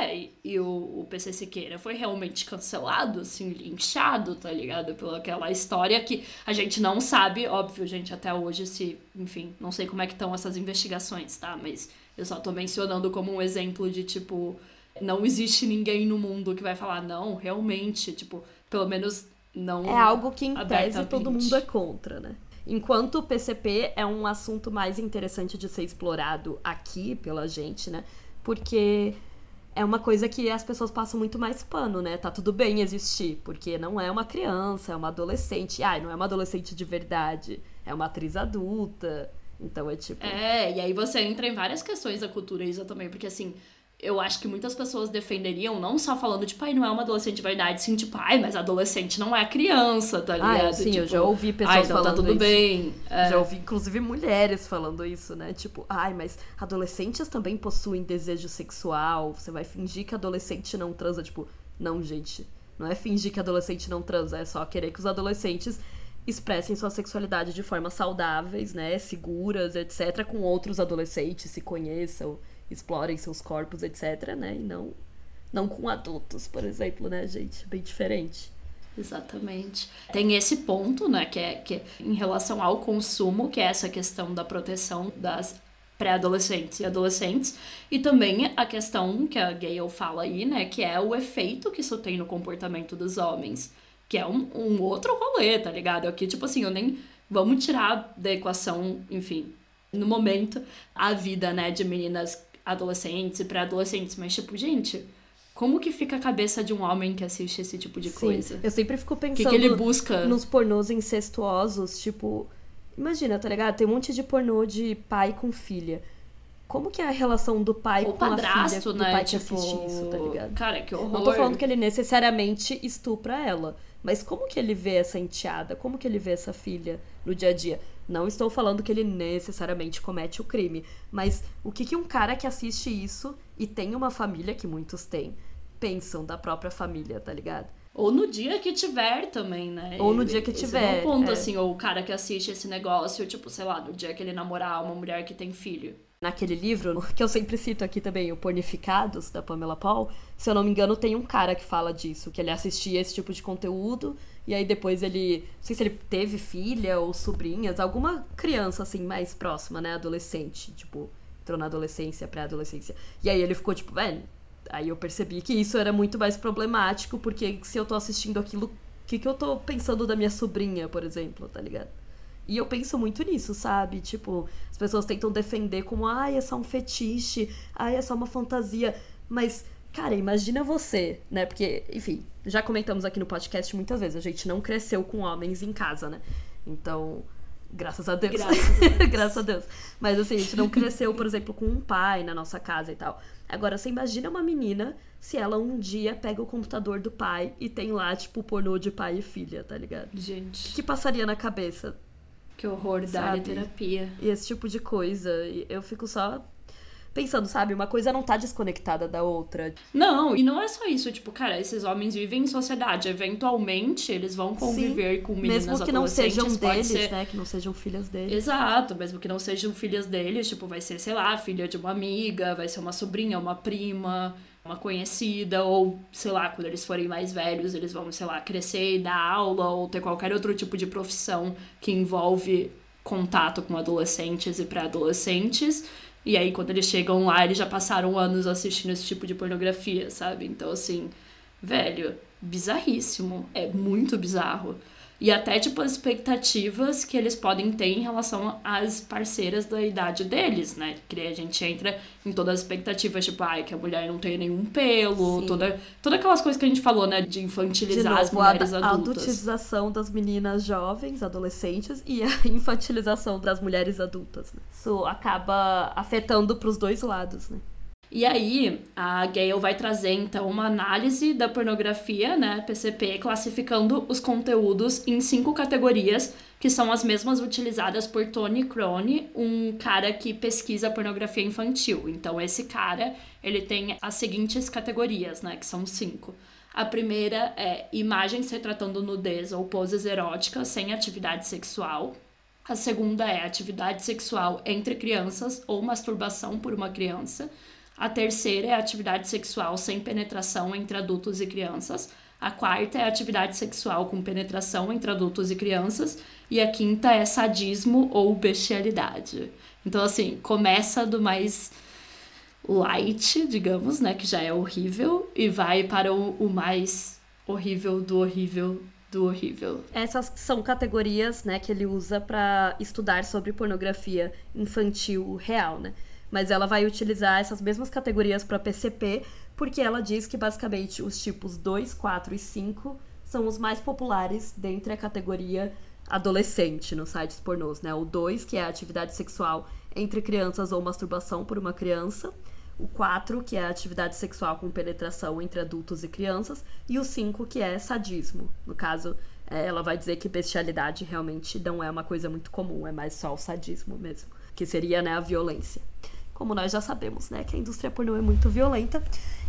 É, e, e o, o PC Siqueira foi realmente cancelado, assim, linchado, tá ligado? Pela aquela história que a gente não sabe, óbvio, gente, até hoje, se, enfim, não sei como é que estão essas investigações, tá? Mas eu só tô mencionando como um exemplo de, tipo, não existe ninguém no mundo que vai falar, não, realmente, tipo, pelo menos não. É algo que, em tese, todo mundo é contra, né? Enquanto o PCP é um assunto mais interessante de ser explorado aqui pela gente, né? Porque é uma coisa que as pessoas passam muito mais pano, né? Tá tudo bem existir, porque não é uma criança, é uma adolescente. Ai, não é uma adolescente de verdade, é uma atriz adulta. Então é tipo. É, e aí você entra em várias questões da cultura Isa também, porque assim, eu acho que muitas pessoas defenderiam, não só falando, tipo, ai, não é uma adolescente de verdade, sim, tipo, ai, mas adolescente não é criança, tá Ah, ligado? sim, eu Tipo, já ouvi pessoas ai, então falando tá tudo isso. bem. É. Já ouvi, inclusive, mulheres falando isso, né? Tipo, ai, mas adolescentes também possuem desejo sexual. Você vai fingir que adolescente não transa. Tipo, não, gente. Não é fingir que adolescente não transa, é só querer que os adolescentes expressem sua sexualidade de formas saudáveis, né? Seguras, etc., com outros adolescentes, se conheçam, explorem seus corpos, etc., né? E não, não com adultos, por exemplo, né, gente? Bem diferente. Exatamente. Tem esse ponto, né, que é, que é em relação ao consumo, que é essa questão da proteção das pré-adolescentes e adolescentes, e também a questão que a Gayle fala aí, né, que é o efeito que isso tem no comportamento dos homens, que é um, um outro rolê, tá ligado? Aqui, tipo assim, eu nem... Vamos tirar da equação, enfim, no momento, a vida, né, de meninas adolescentes e pré-adolescentes, mas, tipo, gente... Como que fica a cabeça de um homem que assiste esse tipo de coisa? Eu sempre fico O que, pensando que ele busca? nos pornôs incestuosos, tipo. Imagina, tá ligado? Tem um monte de pornô de pai com filha. Como que é a relação do pai Ou com a padrasto, filha, do né? pai que tipo, assiste isso, tá ligado? Cara, que horror. Não tô falando que ele necessariamente estupra ela, mas como que ele vê essa enteada? Como que ele vê essa filha no dia a dia? Não estou falando que ele necessariamente comete o crime, mas o que, que um cara que assiste isso e tem uma família, que muitos têm, pensam da própria família, tá ligado? Ou no dia que tiver também, né? Ou no dia que Esse tiver, É um ponto, é. assim, ou o cara que assiste esse negócio, tipo, sei lá, no dia que ele namorar uma mulher que tem filho. Naquele livro, que eu sempre cito aqui também, o Pornificados, da Pamela Paul, se eu não me engano, tem um cara que fala disso, que ele assistia esse tipo de conteúdo, e aí depois ele. Não sei se ele teve filha ou sobrinhas, alguma criança, assim, mais próxima, né? Adolescente, tipo, entrou na adolescência, pré-adolescência. E aí ele ficou, tipo, velho. Aí eu percebi que isso era muito mais problemático, porque se eu tô assistindo aquilo, o que, que eu tô pensando da minha sobrinha, por exemplo, tá ligado? E eu penso muito nisso, sabe? Tipo, as pessoas tentam defender como, ai, é só um fetiche, ai, é só uma fantasia. Mas, cara, imagina você, né? Porque, enfim, já comentamos aqui no podcast muitas vezes, a gente não cresceu com homens em casa, né? Então, graças a Deus. Graças a Deus. graças a Deus. Mas assim, a gente não cresceu, por exemplo, com um pai na nossa casa e tal. Agora, você imagina uma menina se ela um dia pega o computador do pai e tem lá, tipo, pornô de pai e filha, tá ligado? O Gente, que passaria na cabeça que horror da terapia. e esse tipo de coisa. Eu fico só pensando, sabe? Uma coisa não tá desconectada da outra. Não, e não é só isso, tipo, cara, esses homens vivem em sociedade. Eventualmente, eles vão conviver com meninas Mesmo que não sejam deles, ser- né? Que não sejam filhas deles. Exato, mesmo que não sejam filhas deles, tipo, vai ser, sei lá, filha de uma amiga, vai ser uma sobrinha, uma prima, uma conhecida, ou, sei lá, quando eles forem mais velhos, eles vão, sei lá, crescer e dar aula, ou ter qualquer outro tipo de profissão que envolve contato com adolescentes e pré-adolescentes. E aí, quando eles chegam lá, eles já passaram anos assistindo esse tipo de pornografia, sabe? Então, assim, velho, bizarríssimo. É muito bizarro. E até, tipo, as expectativas que eles podem ter em relação às parceiras da idade deles, né? Que a gente entra em todas as expectativas, tipo, ai, que a mulher não tem nenhum pelo, Sim. toda, toda aquelas coisas que a gente falou, né? De De infantilizar as novo, a mulheres a adultas. adultização das meninas jovens, adolescentes, e a infantilização das mulheres adultas. Né? Isso acaba afetando pros dois lados, né? E aí, a Gale vai trazer então uma análise da pornografia, né, PCP, classificando os conteúdos em cinco categorias, que são as mesmas utilizadas por Tony Crone, um cara que pesquisa pornografia infantil. Então, esse cara, ele tem as seguintes categorias, né, que são cinco. A primeira é imagens retratando nudez ou poses eróticas sem atividade sexual. A segunda é atividade sexual entre crianças ou masturbação por uma criança. A terceira é atividade sexual sem penetração entre adultos e crianças. A quarta é atividade sexual com penetração entre adultos e crianças. E a quinta é sadismo ou bestialidade. Então, assim, começa do mais light, digamos, né? Que já é horrível, e vai para o, o mais horrível do horrível do horrível. Essas são categorias, né, que ele usa pra estudar sobre pornografia infantil real, né? Mas ela vai utilizar essas mesmas categorias pra PCP, porque ela diz que basicamente os tipos 2, 4 e 5 são os mais populares dentre a categoria adolescente nos sites pornôs, né? O 2, que é a atividade sexual entre crianças ou masturbação por uma criança. O 4, que é a atividade sexual com penetração entre adultos e crianças. E o 5, que é sadismo. No caso, é, ela vai dizer que bestialidade realmente não é uma coisa muito comum, é mais só o sadismo mesmo. Que seria, né, a violência. Como nós já sabemos, né, que a indústria pornô é muito violenta.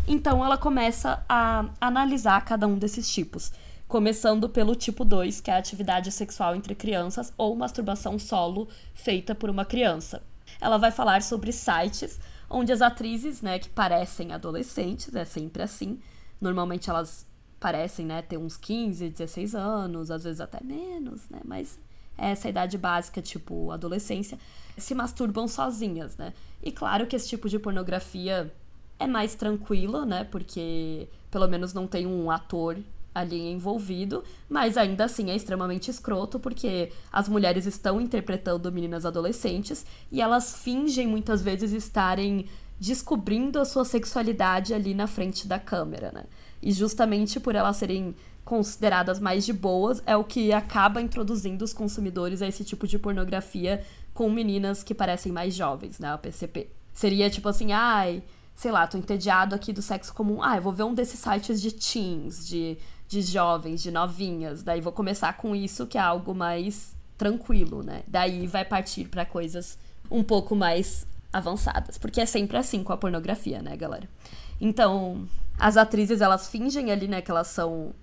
Então ela começa a analisar cada um desses tipos. Começando pelo tipo 2, que é a atividade sexual entre crianças ou masturbação solo feita por uma criança. Ela vai falar sobre sites onde as atrizes, né, que parecem adolescentes, é sempre assim. Normalmente elas parecem, né, ter uns 15, 16 anos, às vezes até menos, né, mas é essa idade básica, tipo adolescência, se masturbam sozinhas, né? E claro que esse tipo de pornografia é mais tranquila, né? Porque pelo menos não tem um ator ali envolvido, mas ainda assim é extremamente escroto porque as mulheres estão interpretando meninas adolescentes e elas fingem muitas vezes estarem descobrindo a sua sexualidade ali na frente da câmera, né? E justamente por elas serem consideradas mais de boas é o que acaba introduzindo os consumidores a esse tipo de pornografia com meninas que parecem mais jovens, né? A PCP. Seria tipo assim, ai, sei lá, tô entediado aqui do sexo comum. Ah, eu vou ver um desses sites de teens, de, de jovens, de novinhas. Daí vou começar com isso, que é algo mais tranquilo, né? Daí vai partir para coisas um pouco mais avançadas, porque é sempre assim com a pornografia, né, galera? Então, as atrizes elas fingem ali, né, que elas são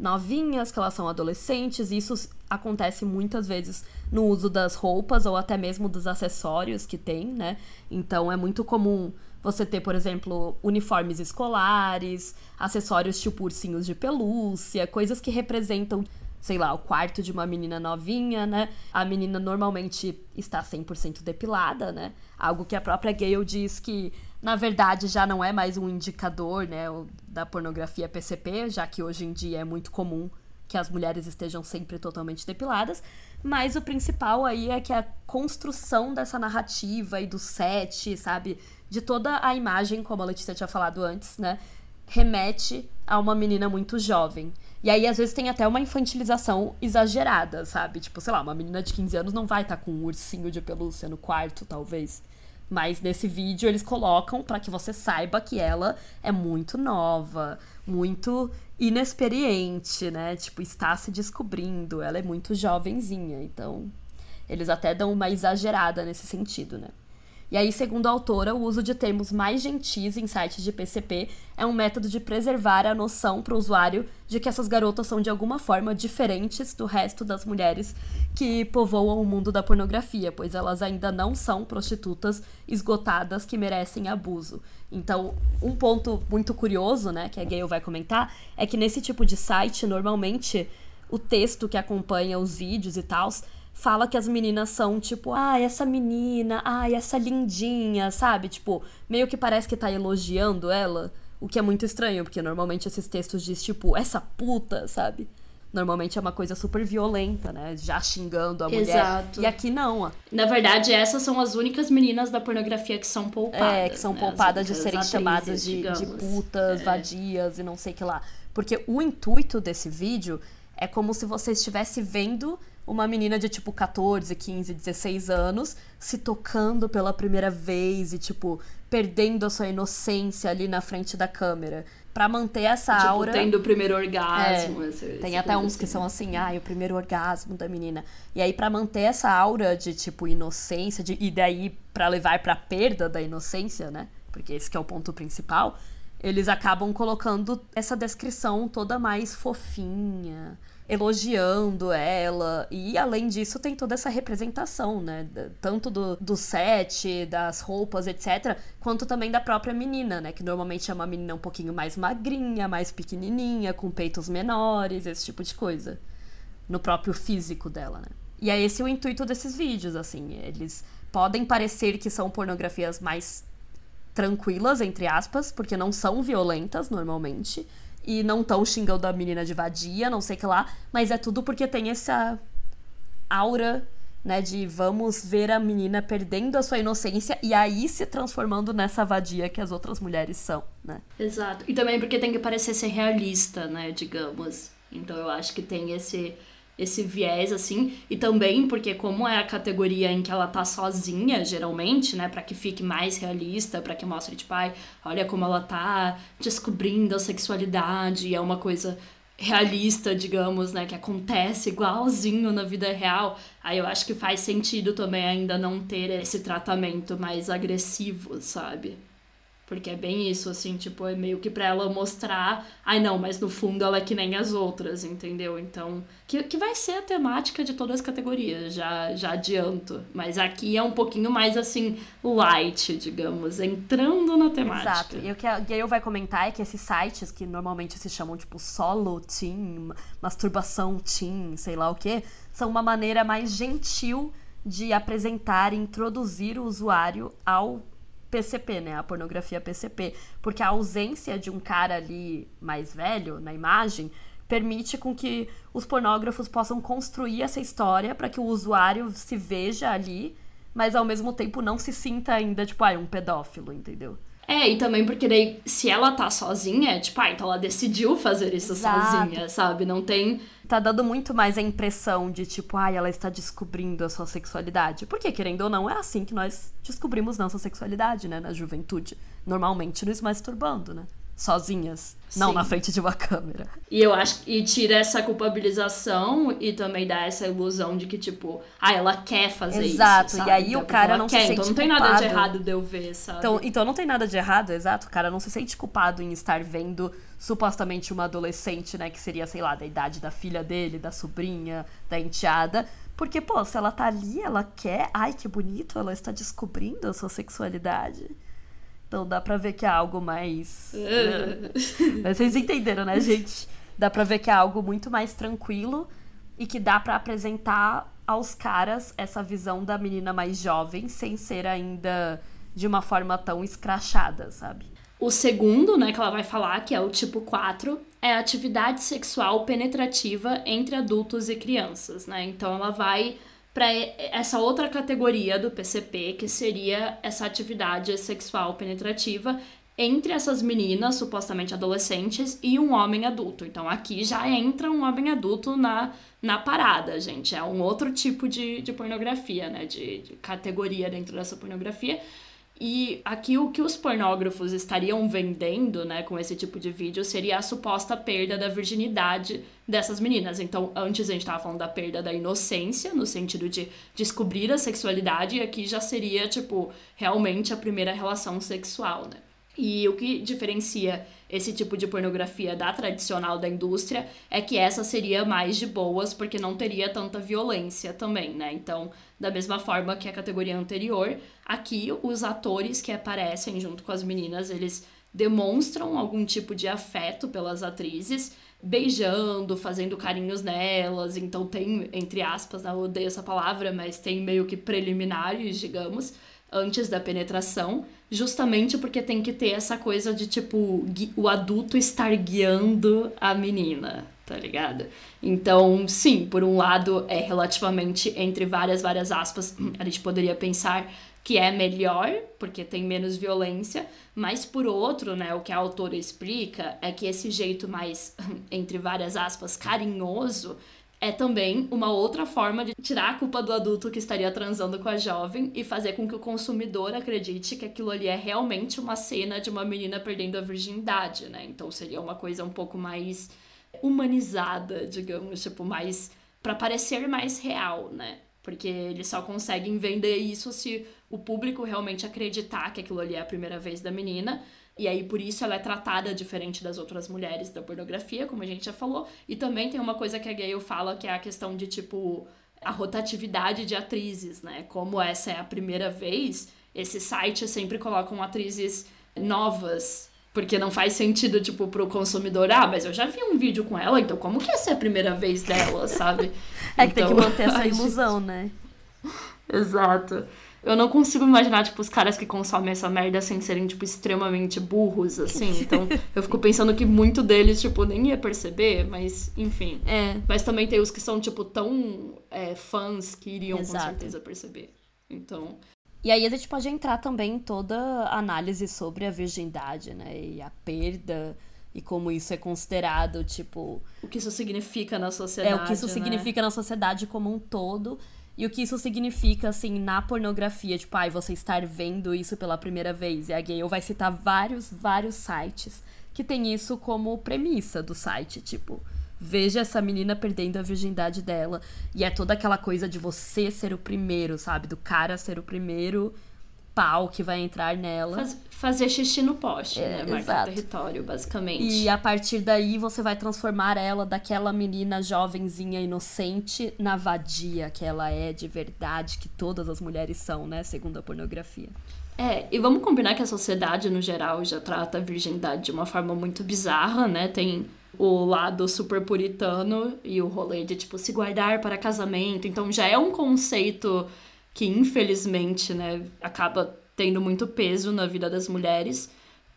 novinhas, que elas são adolescentes, e isso acontece muitas vezes no uso das roupas ou até mesmo dos acessórios que tem, né? Então é muito comum você ter, por exemplo, uniformes escolares, acessórios tipo ursinhos de pelúcia, coisas que representam sei lá, o quarto de uma menina novinha, né? A menina normalmente está 100% depilada, né? Algo que a própria Gale diz que, na verdade, já não é mais um indicador, né, da pornografia PCP, já que hoje em dia é muito comum que as mulheres estejam sempre totalmente depiladas, mas o principal aí é que a construção dessa narrativa e do set, sabe, de toda a imagem, como a Letícia tinha falado antes, né, remete a uma menina muito jovem. E aí, às vezes, tem até uma infantilização exagerada, sabe? Tipo, sei lá, uma menina de 15 anos não vai estar tá com um ursinho de pelúcia no quarto, talvez. Mas nesse vídeo eles colocam para que você saiba que ela é muito nova, muito inexperiente, né? Tipo, está se descobrindo, ela é muito jovenzinha. Então, eles até dão uma exagerada nesse sentido, né? E aí, segundo a autora, o uso de termos mais gentis em sites de PCP é um método de preservar a noção para o usuário de que essas garotas são de alguma forma diferentes do resto das mulheres que povoam o mundo da pornografia, pois elas ainda não são prostitutas esgotadas que merecem abuso. Então, um ponto muito curioso, né, que a Gayle vai comentar, é que nesse tipo de site, normalmente, o texto que acompanha os vídeos e tal fala que as meninas são tipo, ah, essa menina, ah, essa lindinha, sabe? Tipo, meio que parece que tá elogiando ela, o que é muito estranho, porque normalmente esses textos diz tipo, essa puta, sabe? Normalmente é uma coisa super violenta, né? Já xingando a mulher. Exato. E aqui não. Ó. Na verdade, essas são as únicas meninas da pornografia que são poupadas. É, que são né? poupadas de serem atrizes, chamadas de, de putas, é. vadias e não sei o que lá. Porque o intuito desse vídeo é como se você estivesse vendo uma menina de tipo 14, 15, 16 anos se tocando pela primeira vez e tipo perdendo a sua inocência ali na frente da câmera. Pra manter essa tipo, aura. Tendo o primeiro orgasmo. É, esse, tem até uns assim. que são assim, ah, o primeiro orgasmo da menina. E aí, para manter essa aura de, tipo, inocência, de, e daí para levar pra perda da inocência, né? Porque esse é o ponto principal. Eles acabam colocando essa descrição toda mais fofinha, elogiando ela. E além disso, tem toda essa representação, né? Tanto do, do set, das roupas, etc., quanto também da própria menina, né? Que normalmente é uma menina um pouquinho mais magrinha, mais pequenininha, com peitos menores, esse tipo de coisa. No próprio físico dela, né? E é esse o intuito desses vídeos, assim. Eles podem parecer que são pornografias mais tranquilas, entre aspas, porque não são violentas normalmente e não tão xingando a menina de vadia, não sei que lá, mas é tudo porque tem essa aura, né, de vamos ver a menina perdendo a sua inocência e aí se transformando nessa vadia que as outras mulheres são, né? Exato. E também porque tem que parecer ser realista, né, digamos. Então eu acho que tem esse esse viés, assim, e também porque como é a categoria em que ela tá sozinha, geralmente, né, para que fique mais realista, para que mostre, tipo, ai, olha como ela tá descobrindo a sexualidade, e é uma coisa realista, digamos, né, que acontece igualzinho na vida real, aí eu acho que faz sentido também ainda não ter esse tratamento mais agressivo, sabe? Porque é bem isso, assim, tipo, é meio que pra ela mostrar. Ai, não, mas no fundo ela é que nem as outras, entendeu? Então. Que, que vai ser a temática de todas as categorias, já, já adianto. Mas aqui é um pouquinho mais, assim, light, digamos, entrando na temática. Exato. E o que a Gayle vai comentar é que esses sites, que normalmente se chamam, tipo, solo teen, masturbação teen, sei lá o quê, são uma maneira mais gentil de apresentar e introduzir o usuário ao PCP, né? A pornografia PCP. Porque a ausência de um cara ali mais velho na imagem permite com que os pornógrafos possam construir essa história para que o usuário se veja ali, mas ao mesmo tempo não se sinta ainda, tipo, ah, um pedófilo, entendeu? É, e também porque daí, se ela tá sozinha, tipo, ah, então ela decidiu fazer isso Exato. sozinha, sabe? Não tem. Tá dando muito mais a impressão de, tipo, ai, ah, ela está descobrindo a sua sexualidade. Porque, querendo ou não, é assim que nós descobrimos nossa sexualidade, né? Na juventude. Normalmente nos masturbando, né? Sozinhas. Não Sim. na frente de uma câmera. E eu acho e tira essa culpabilização e também dá essa ilusão de que, tipo, ah, ela quer fazer Exato, isso. e sabe? aí o cara não se quer, sente Então não tem nada de errado de eu ver, sabe? Então, então não tem nada de errado, exato. O cara não se sente culpado em estar vendo supostamente uma adolescente, né? Que seria, sei lá, da idade da filha dele, da sobrinha, da enteada. Porque, pô, se ela tá ali, ela quer. Ai, que bonito, ela está descobrindo a sua sexualidade. Então dá pra ver que é algo mais. Mas vocês entenderam, né, gente? Dá pra ver que é algo muito mais tranquilo e que dá pra apresentar aos caras essa visão da menina mais jovem sem ser ainda de uma forma tão escrachada, sabe? O segundo, né, que ela vai falar, que é o tipo 4, é a atividade sexual penetrativa entre adultos e crianças, né? Então ela vai para essa outra categoria do PCP, que seria essa atividade sexual penetrativa entre essas meninas, supostamente adolescentes, e um homem adulto. Então aqui já entra um homem adulto na, na parada, gente. É um outro tipo de, de pornografia, né? De, de categoria dentro dessa pornografia. E aqui o que os pornógrafos estariam vendendo, né, com esse tipo de vídeo, seria a suposta perda da virginidade dessas meninas. Então, antes a gente estava falando da perda da inocência, no sentido de descobrir a sexualidade, e aqui já seria, tipo, realmente a primeira relação sexual, né? E o que diferencia esse tipo de pornografia da tradicional da indústria é que essa seria mais de boas, porque não teria tanta violência também, né? Então, da mesma forma que a categoria anterior, aqui os atores que aparecem junto com as meninas, eles demonstram algum tipo de afeto pelas atrizes, beijando, fazendo carinhos nelas, então tem, entre aspas, né, eu odeio essa palavra, mas tem meio que preliminares, digamos, antes da penetração, justamente porque tem que ter essa coisa de tipo o adulto estar guiando a menina, tá ligado? Então, sim, por um lado é relativamente entre várias várias aspas, a gente poderia pensar que é melhor, porque tem menos violência, mas por outro, né, o que a autora explica é que esse jeito mais entre várias aspas carinhoso é também uma outra forma de tirar a culpa do adulto que estaria transando com a jovem e fazer com que o consumidor acredite que aquilo ali é realmente uma cena de uma menina perdendo a virgindade, né? Então seria uma coisa um pouco mais humanizada, digamos, tipo, mais para parecer mais real, né? Porque eles só conseguem vender isso se o público realmente acreditar que aquilo ali é a primeira vez da menina. E aí, por isso, ela é tratada diferente das outras mulheres da pornografia, como a gente já falou. E também tem uma coisa que a Gale fala, que é a questão de, tipo, a rotatividade de atrizes, né? Como essa é a primeira vez, esses sites sempre colocam atrizes novas. Porque não faz sentido, tipo, pro consumidor, ah, mas eu já vi um vídeo com ela, então como que essa é a primeira vez dela, sabe? É que tem que Então, manter essa ai, gente, ilusão, né? Exato. Eu não consigo imaginar, tipo, os caras que consomem essa merda sem serem, tipo, extremamente burros, assim. Então, eu fico pensando que muito deles, tipo, nem ia perceber, mas, enfim. É. Mas também tem os que são, tipo, tão é, fãs que iriam Exato. com certeza perceber. Então, E aí a gente pode entrar também em toda a análise sobre a virgindade, né? E a perda e como isso é considerado, tipo, o que isso significa na sociedade. é o que isso né? significa na sociedade como um todo e o que isso significa assim na pornografia, tipo, ai, você estar vendo isso pela primeira vez. E a Gale vai citar vários, vários sites que tem isso como premissa do site, tipo, veja essa menina perdendo a virgindade dela. E é toda aquela coisa de você ser o primeiro, sabe? Do cara ser o primeiro pau que vai entrar nela. Faz- fazer xixi no poste, É, né? Marcar exato. território, basicamente. E a partir daí você vai transformar ela daquela menina jovenzinha inocente na vadia que ela é de verdade, que todas as mulheres são, né? Segundo a pornografia. É, e vamos combinar que a sociedade, no geral, já trata a virgindade de uma forma muito bizarra, né? Tem o lado super puritano e o rolê de, tipo, se guardar para casamento. Então já é um conceito que, infelizmente, né, acaba tendo muito peso na vida das mulheres.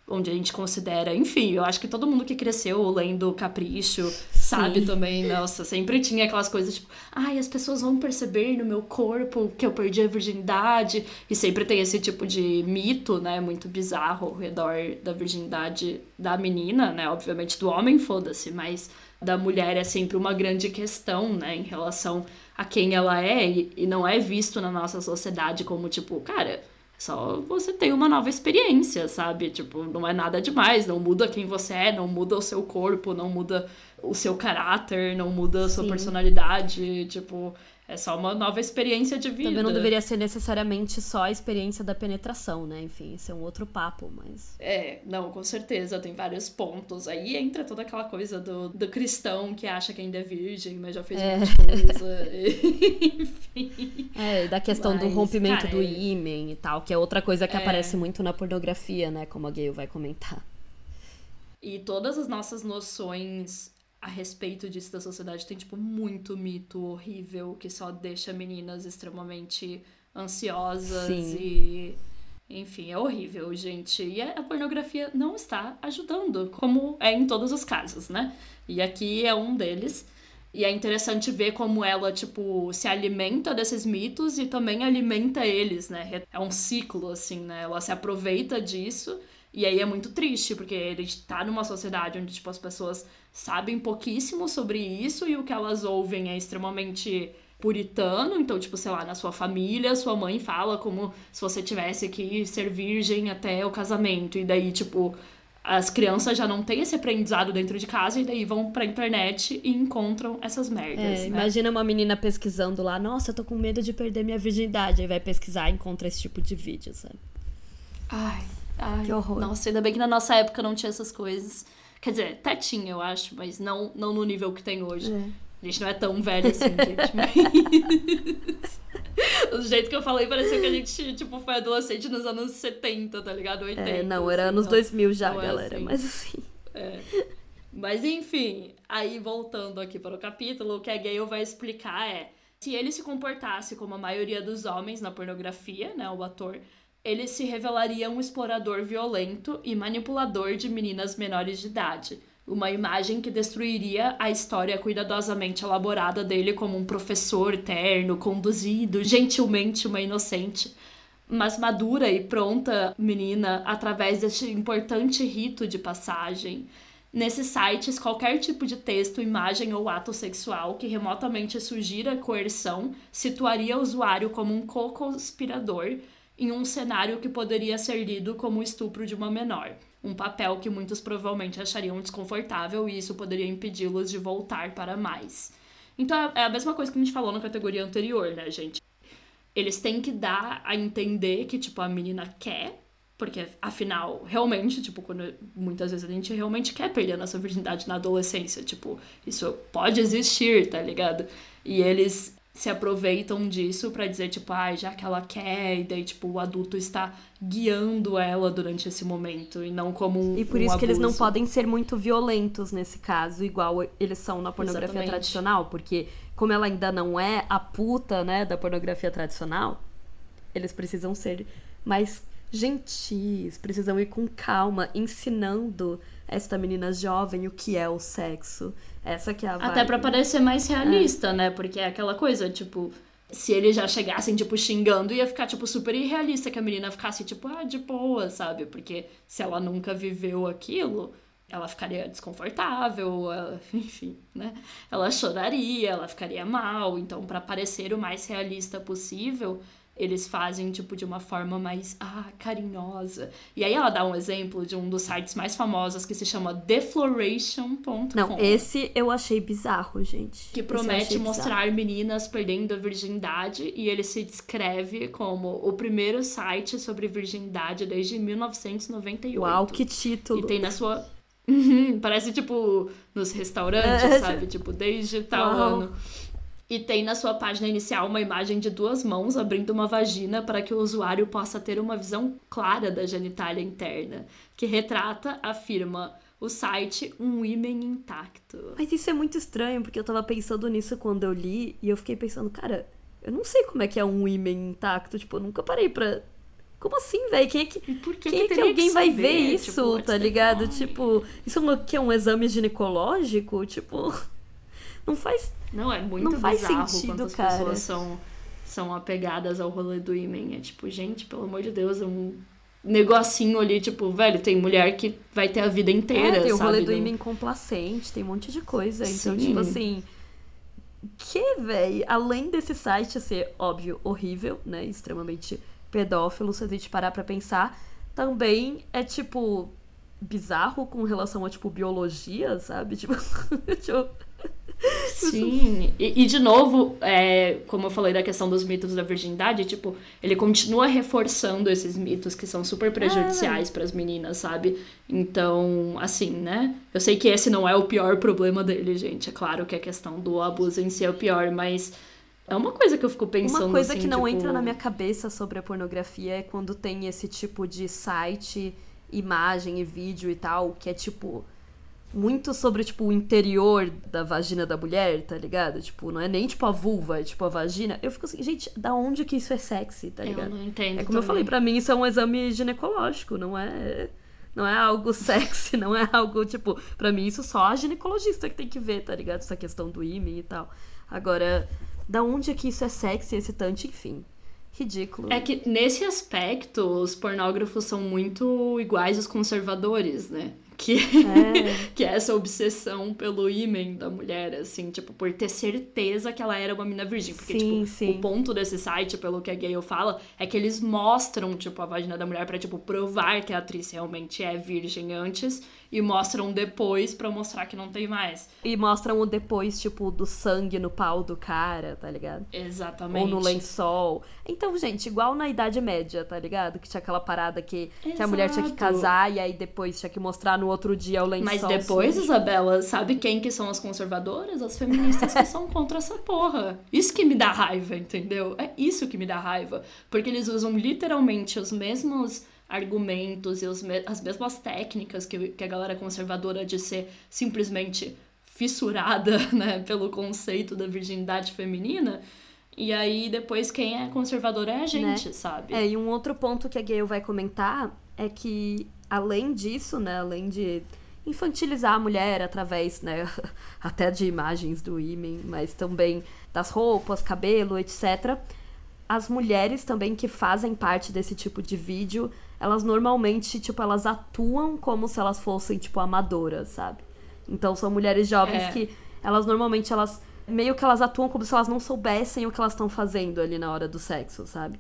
Onde a gente considera, enfim, eu acho que todo mundo que cresceu lendo Capricho sabe também, nossa, sempre tinha aquelas coisas tipo, ai, as pessoas vão perceber no meu corpo que eu perdi a virgindade, e sempre tem esse tipo de mito, né, muito bizarro ao redor da virgindade da menina, né, obviamente do homem, foda-se, mas da mulher é sempre uma grande questão, né, em relação a quem ela é, e, e não é visto na nossa sociedade como tipo, cara, Só você tem uma nova experiência, sabe? Tipo, não é nada demais, não muda quem você é, não muda o seu corpo, não muda o seu caráter, não muda a sua Sim. personalidade, tipo, é só uma nova experiência de vida. Também não deveria ser necessariamente só a experiência da penetração, né? Enfim, esse é um outro papo, mas. É, não, com certeza, tem vários pontos. Aí entra toda aquela coisa do, do cristão que acha que ainda é virgem, mas já fez É. de coisa. Enfim. É, da questão do Mas, rompimento cara, do é- ímen e tal, que é outra coisa que É. aparece muito na pornografia, né? Como a Gayle vai comentar. E todas as nossas noções a respeito disso da sociedade tem, tipo, muito mito horrível que só deixa meninas extremamente ansiosas Sim. e. Enfim, é horrível, gente. E a pornografia não está ajudando, como é em todos os casos, né? E aqui é um deles. E é interessante ver como ela, tipo, se alimenta desses mitos e também alimenta eles, né? É um ciclo, assim, né? Ela se aproveita disso. E aí é muito triste, porque a gente tá numa sociedade onde, tipo, as pessoas sabem pouquíssimo sobre isso e o que elas ouvem é extremamente puritano. Então, tipo, sei lá, na sua família, sua mãe fala como se você tivesse que ser virgem até o casamento. E daí, tipo, as crianças já não têm esse aprendizado dentro de casa e daí vão pra internet e encontram essas merdas. É, né? imagina uma menina pesquisando lá, nossa, eu tô com medo de perder minha virgindade. Aí vai pesquisar e encontra esse tipo de vídeo, sabe? Ai, ai. Que horror. Nossa, ainda bem que na nossa época não tinha essas coisas. Quer dizer, até tinha, eu acho, mas não, não no nível que tem hoje. A gente não é tão velho assim, gente. mas... Do jeito que eu falei, pareceu que a gente, tipo, foi adolescente nos anos 70, tá ligado? 80. É, não, era assim, anos não- 2000 já, é galera. assim. Mas assim. Mas enfim, aí voltando aqui para o capítulo, o que a Gale vai explicar é: se ele se comportasse como a maioria dos homens na pornografia, né, o ator, ele se revelaria um explorador violento e manipulador de meninas menores de idade. Uma imagem que destruiria a história cuidadosamente elaborada dele como um professor terno, conduzido gentilmente uma inocente mas madura e pronta menina através deste importante rito de passagem. Nesses sites, qualquer tipo de texto, imagem ou ato sexual que remotamente sugira coerção situaria o usuário como um co-conspirador em um cenário que poderia ser lido como o estupro de uma menor. Um papel que muitos provavelmente achariam desconfortável e isso poderia impedi-los de voltar para mais. Então é a mesma coisa que a gente falou na categoria anterior, né, gente? eles têm que dar a entender que, tipo, a menina quer, porque afinal, realmente, tipo, quando muitas vezes a gente realmente quer perder a nossa virgindade na adolescência, tipo, isso pode existir, tá ligado? E eles se aproveitam disso pra dizer, tipo, ai, já que ela quer, e daí, tipo, o adulto está guiando ela durante esse momento, e não como um E por um isso que eles não abuso. podem ser muito violentos nesse caso, igual eles são na pornografia Exatamente. tradicional, porque como ela ainda não é a puta, né, da pornografia tradicional, eles precisam ser mais gentis, precisam ir com calma, ensinando esta menina jovem o que é o sexo. Essa que é a Até pra parecer mais realista, né? Porque é aquela coisa, tipo, se eles já chegassem, tipo, xingando, ia ficar, tipo, super irrealista que a menina ficasse, tipo, ah, de boa, sabe? Porque se ela nunca viveu aquilo, ela ficaria desconfortável, ela- enfim, né? Ela choraria, ela ficaria mal. Então, pra parecer o mais realista possível, eles fazem, tipo, de uma forma mais, ah, carinhosa. E aí ela dá um exemplo de um dos sites mais famosos que se chama defloration.com. Não, esse eu achei bizarro, gente. Que promete achei bizarro. mostrar meninas perdendo a virgindade e ele se descreve como o primeiro site sobre virgindade desde 1998. Uau, que título. E tem na sua. Uhum, Parece tipo nos restaurantes, sabe? Tipo, desde tal Uau. ano. E tem na sua página inicial uma imagem de duas mãos abrindo uma vagina para que o usuário possa ter uma visão clara da genitália interna, que retrata, afirma o site, um ímen intacto. Mas isso é muito estranho, porque eu tava pensando nisso quando eu li, e eu fiquei pensando, cara, eu não sei como é que é um ímen intacto, tipo, eu nunca parei pra. Como assim, velho? Quem é que. Por que, Quem é que teria alguém vai ver isso, Tipo, tá ligado? Tipo, isso é um, que é um exame ginecológico? Tipo, não faz. Não, é muito Não faz bizarro sentido, as cara. pessoas são, são apegadas ao rolê do ímen. É tipo, gente, pelo amor de Deus, é um negocinho ali, tipo, velho, tem mulher que vai ter a vida inteira, É, tem o sabe? rolê do ímen complacente, tem um monte de coisa. Então, Sim. tipo assim. Que, velho? Além desse site ser, óbvio, horrível, né? Extremamente pedófilo, se a gente parar pra pensar, também é tipo bizarro com relação a tipo biologia, sabe? Tipo, tipo Sim, e, e, de novo, é, como eu falei da questão dos mitos da virgindade, tipo, ele continua reforçando esses mitos que são super prejudiciais para as meninas, sabe? Então, assim, né? Eu sei que esse não é o pior problema dele, gente. É claro que a questão do abuso em si é o pior, mas é uma coisa que eu fico pensando. Uma coisa assim, que não tipo... entra na minha cabeça sobre a pornografia é quando tem esse tipo de site, imagem e vídeo e tal, que é tipo muito sobre, tipo, o interior da vagina da mulher, tá ligado? Tipo, não é nem, tipo, a vulva, é, tipo, a vagina. Eu fico assim, gente, da onde que isso é sexy, tá ligado? Eu não entendo É como eu falei, pra mim isso é um exame ginecológico, não é... Não é algo sexy, não é algo, tipo... Pra mim isso só a ginecologista que tem que ver, tá ligado? Essa questão do ímã e tal. Agora, da onde que isso é sexy, excitante, enfim ridículo. É que nesse aspecto, os pornógrafos são muito iguais aos conservadores, né? Que é. que é essa obsessão pelo ímen da mulher, assim, tipo, por ter certeza que ela era uma mina virgem. Porque, sim, tipo, sim. o ponto desse site, pelo que a Gale fala, é que eles mostram, tipo, a vagina da mulher pra, tipo, provar que a atriz realmente é virgem antes e mostram depois para mostrar que não tem mais. E mostram o depois, tipo, do sangue no pau do cara, tá ligado? Exatamente. Ou no lençol. Então, gente, igual na Idade Média, tá ligado? Que tinha aquela parada que, que a mulher tinha que casar e aí depois tinha que mostrar no outro dia o lençol. Mas depois, Isabela, sabe quem que são as conservadoras? As feministas que são contra essa porra. Isso que me dá raiva, entendeu? É isso que me dá raiva. Porque eles usam literalmente os mesmos argumentos e os, as mesmas técnicas que, que a galera conservadora de ser simplesmente fissurada né, pelo conceito da virgindade feminina. E aí, depois, quem é conservador é a gente, né? sabe? É, e um outro ponto que a Gayle vai comentar é que, além disso, né, além de infantilizar a mulher através, né, até de imagens do imen, mas também das roupas, cabelo, etc., as mulheres também que fazem parte desse tipo de vídeo, elas normalmente, tipo, elas atuam como se elas fossem, tipo, amadoras, sabe? Então são mulheres jovens É. que elas normalmente elas meio que elas atuam como se elas não soubessem o que elas estão fazendo ali na hora do sexo, sabe?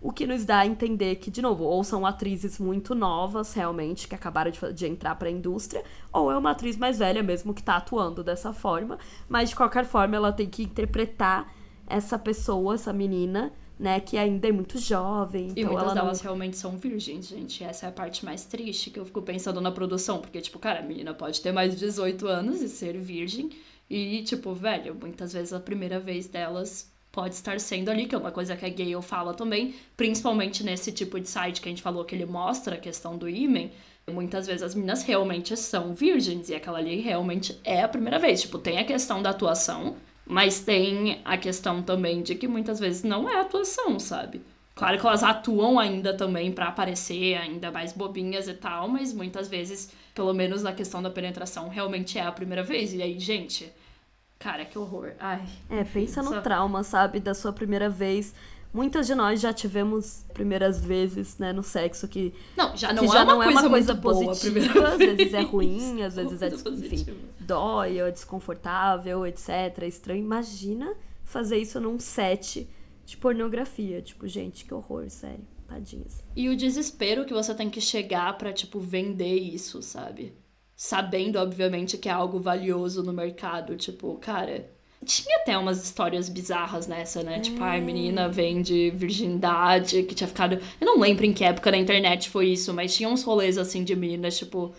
O que nos dá a entender que, de novo, ou são atrizes muito novas, realmente, que acabaram de, de entrar pra indústria, ou é uma atriz mais velha mesmo que tá atuando dessa forma, mas de qualquer forma ela tem que interpretar essa pessoa, essa menina, né, que ainda é muito jovem. E então muitas ela não- delas realmente são virgens, gente. Essa é a parte mais triste que eu fico pensando na produção. Porque, tipo, cara, a menina pode ter mais de 18 anos e ser virgem. E, tipo, velho, muitas vezes a primeira vez delas pode estar sendo ali, que é uma coisa que a Gale fala também, principalmente nesse tipo de site que a gente falou que ele mostra a questão do ímen. Muitas vezes as meninas realmente são virgens e aquela ali realmente é a primeira vez. Tipo, tem a questão da atuação, mas tem a questão também de que muitas vezes não é atuação, sabe? Claro que elas atuam ainda também pra aparecer ainda mais bobinhas e tal, mas muitas vezes, pelo menos na questão da penetração, realmente é a primeira vez. E aí, gente, cara, que horror. Ai. É, pensa no Só- trauma, sabe, da sua primeira vez. Muitas de nós já tivemos primeiras vezes, né, no sexo que, Não, já não, que é, já uma não é coisa uma coisa boa positiva, primeira às vezes é ruim, às vezes é, enfim, dói, é desconfortável, etc, é estranho. Imagina fazer isso num set de pornografia, tipo, gente, que horror, sério, tadinhas. E o desespero que você tem que chegar pra, tipo, vender isso, sabe? Sabendo, obviamente, que é algo valioso no mercado. Tipo, cara. Tinha até umas histórias bizarras nessa, né? Tipo, ai, menina vende virgindade, que tinha ficado. Eu não lembro em que época da internet foi isso, mas tinha uns rolês assim de meninas, tipo,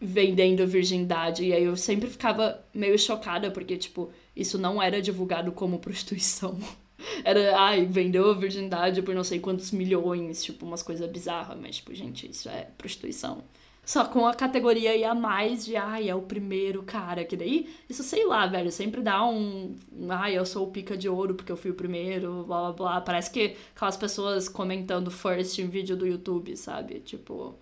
vendendo virgindade. E aí eu sempre ficava meio chocada, porque, tipo, isso não era divulgado como prostituição. Era, ai, vendeu a virgindade por não sei quantos milhões, tipo, umas coisas bizarras, mas, tipo, gente, isso é prostituição. Só com a categoria aí a mais de, ai, é o primeiro cara, que daí, isso sei lá, velho, sempre dá um, ai, eu sou o pica de ouro porque eu fui o primeiro, blá blá blá. Parece que aquelas pessoas comentando first em vídeo do YouTube, sabe? Tipo,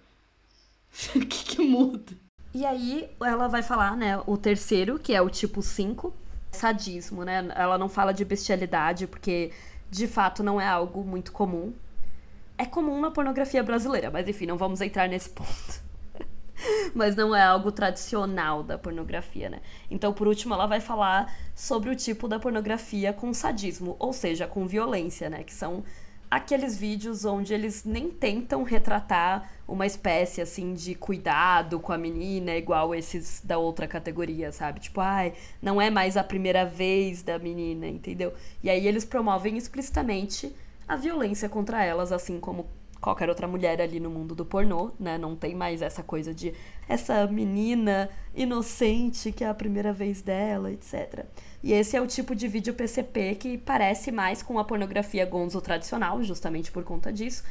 o que que muda? E aí ela vai falar, né, o terceiro, que é o tipo 5, sadismo, né? Ela não fala de bestialidade, porque de fato não é algo muito comum. É comum na pornografia brasileira, mas enfim, não vamos entrar nesse ponto. Mas não é algo tradicional da pornografia, né? Então, por último, ela vai falar sobre o tipo da pornografia com sadismo, ou seja, com violência, né? Que são aqueles vídeos onde eles nem tentam retratar uma espécie assim de cuidado com a menina, igual esses da outra categoria, sabe? Tipo, ai, não é mais a primeira vez da menina, entendeu? E aí eles promovem explicitamente a violência contra elas, assim como qualquer outra mulher ali no mundo do pornô, né? Não tem mais essa coisa de essa menina inocente que é a primeira vez dela, etc. E esse é o tipo de vídeo PCP que parece mais com a pornografia gonzo tradicional, justamente por conta disso,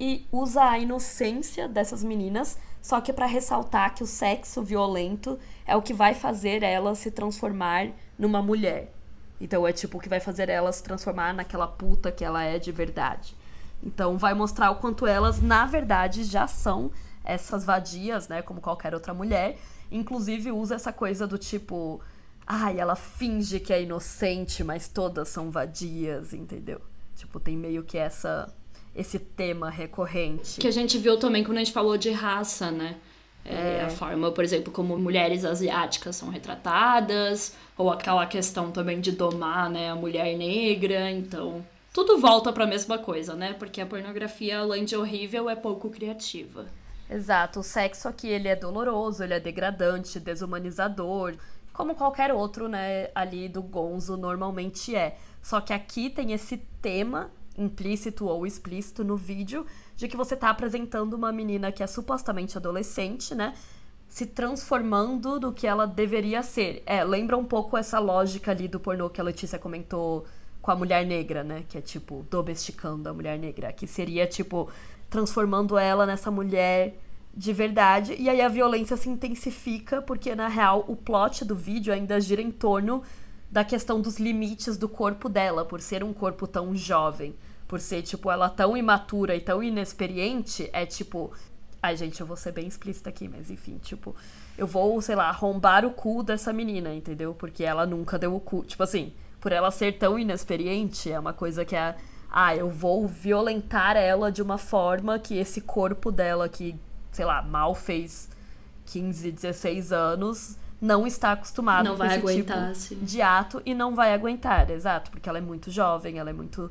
e usa a inocência dessas meninas, só que para ressaltar que o sexo violento é o que vai fazer elas se transformar numa mulher. Então é tipo o que vai fazer elas se transformar naquela puta que ela é de verdade. Então vai mostrar o quanto elas, na verdade, já são essas vadias, né? Como qualquer outra mulher. Inclusive usa essa coisa do tipo. Ai, ela finge que é inocente, mas todas são vadias, entendeu? Tipo, tem meio que essa esse tema recorrente. Que a gente viu também quando a gente falou de raça, né? É, é. A forma, por exemplo, como mulheres asiáticas são retratadas, ou aquela questão também de domar né, a mulher negra. Então, tudo volta para a mesma coisa, né? Porque a pornografia, além de horrível, é pouco criativa. Exato, o sexo aqui ele é doloroso, ele é degradante, desumanizador, como qualquer outro, né, ali do gonzo normalmente é. Só que aqui tem esse tema implícito ou explícito no vídeo de que você tá apresentando uma menina que é supostamente adolescente, né? Se transformando no que ela deveria ser. É, lembra um pouco essa lógica ali do pornô que a Letícia comentou com a mulher negra, né? Que é tipo, domesticando a mulher negra. Que seria tipo, transformando ela nessa mulher de verdade. E aí a violência se intensifica, porque na real o plot do vídeo ainda gira em torno da questão dos limites do corpo dela, por ser um corpo tão jovem. Por ser, tipo, ela tão imatura e tão inexperiente, é tipo. Ai, gente, eu vou ser bem explícita aqui, mas enfim, tipo, eu vou, sei lá, arrombar o cu dessa menina, entendeu? Porque ela nunca deu o cu. Tipo assim, por ela ser tão inexperiente, é uma coisa que é. Ah, eu vou violentar ela de uma forma que esse corpo dela, que, sei lá, mal fez 15, 16 anos, não está acostumado não com vai esse aguentar, tipo sim. de ato e não vai aguentar, exato, porque ela é muito jovem, ela é muito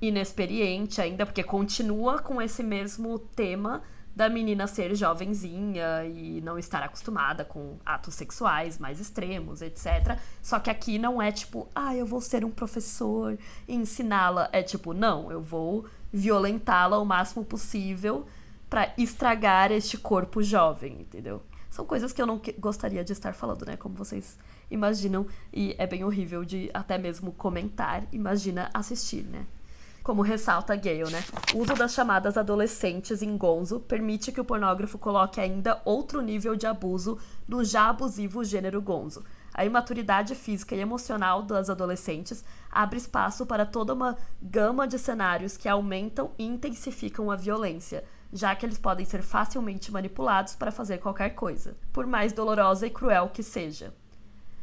inexperiente ainda, porque continua com esse mesmo tema da menina ser jovenzinha e não estar acostumada com atos sexuais mais extremos, etc. Só que aqui não é tipo, ah, eu vou ser um professor e ensiná-la. É tipo, não, eu vou violentá-la o máximo possível para estragar este corpo jovem, entendeu? São coisas que eu não gostaria de estar falando, né? Como vocês imaginam. E é bem horrível de até mesmo comentar. Imagina assistir, né? Como ressalta Gale, né? O uso das chamadas adolescentes em gonzo permite que o pornógrafo coloque ainda outro nível de abuso no já abusivo gênero gonzo. A imaturidade física e emocional das adolescentes abre espaço para toda uma gama de cenários que aumentam e intensificam a violência, já que eles podem ser facilmente manipulados para fazer qualquer coisa, por mais dolorosa e cruel que seja.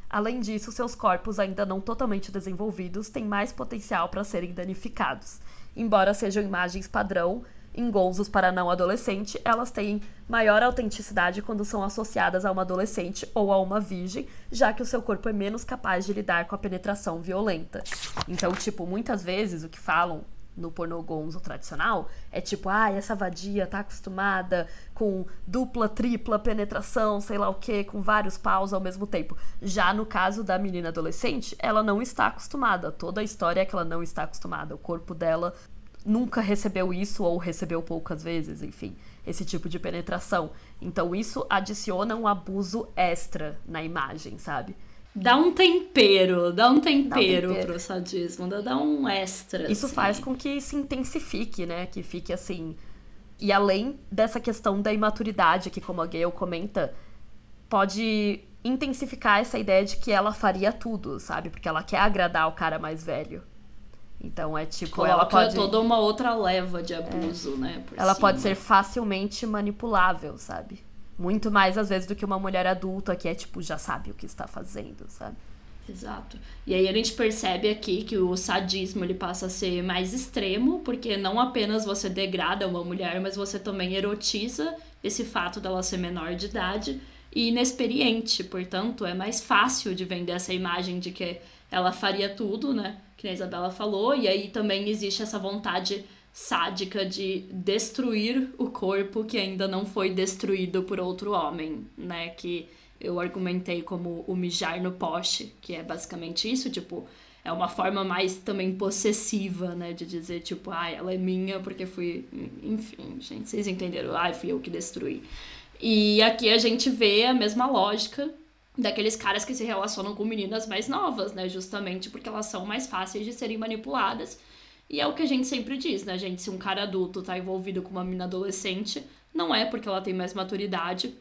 Além disso, seus corpos ainda não totalmente desenvolvidos têm mais potencial para serem danificados. Embora sejam imagens padrão, em gozos para não adolescente, elas têm maior autenticidade quando são associadas a uma adolescente ou a uma virgem, já que o seu corpo é menos capaz de lidar com a penetração violenta. Então, tipo, muitas vezes o que falam no pornô gonzo tradicional é tipo, ah, essa vadia tá acostumada com dupla, tripla penetração, sei lá o que, com vários paus ao mesmo tempo. Já no caso da menina adolescente, ela não está acostumada. Toda a história é que ela não está acostumada. O corpo dela nunca recebeu isso ou recebeu poucas vezes, enfim, esse tipo de penetração. Então isso adiciona um abuso extra na imagem, sabe? Dá um tempero, dá um tempero, dá um tempero. pro sadismo, dá, dá um extra. Isso assim. faz com que se intensifique, né? Que fique assim. E além dessa questão da imaturidade, que como a Gayle comenta, pode intensificar essa ideia de que ela faria tudo, sabe? Porque ela quer agradar o cara mais velho. Então é tipo, Coloca ela pode toda uma outra leva de abuso, é. né? ela cima. pode ser facilmente manipulável, sabe? Muito mais, às vezes, do que uma mulher adulta que é, tipo, já sabe o que está fazendo, sabe? Exato. E aí a gente percebe aqui que o sadismo ele passa a ser mais extremo, porque não apenas você degrada uma mulher, mas você também erotiza esse fato dela ser menor de idade e inexperiente. Portanto, é mais fácil de vender essa imagem de que ela faria tudo, né? Que a Isabela falou. E aí também existe essa vontade sádica de destruir o corpo que ainda não foi destruído por outro homem, né? Que eu argumentei como o mijar no poste, que é basicamente isso, tipo, é uma forma mais também possessiva, né? De dizer, tipo, ah, ela é minha porque fui. Enfim, gente, vocês entenderam? Ah, fui eu que destruí. E aqui a gente vê a mesma lógica daqueles caras que se relacionam com meninas mais novas, né? Justamente porque elas são mais fáceis de serem manipuladas. E é o que a gente sempre diz, né, gente? Se um cara adulto tá envolvido com uma menina adolescente, não é porque ela tem mais maturidade,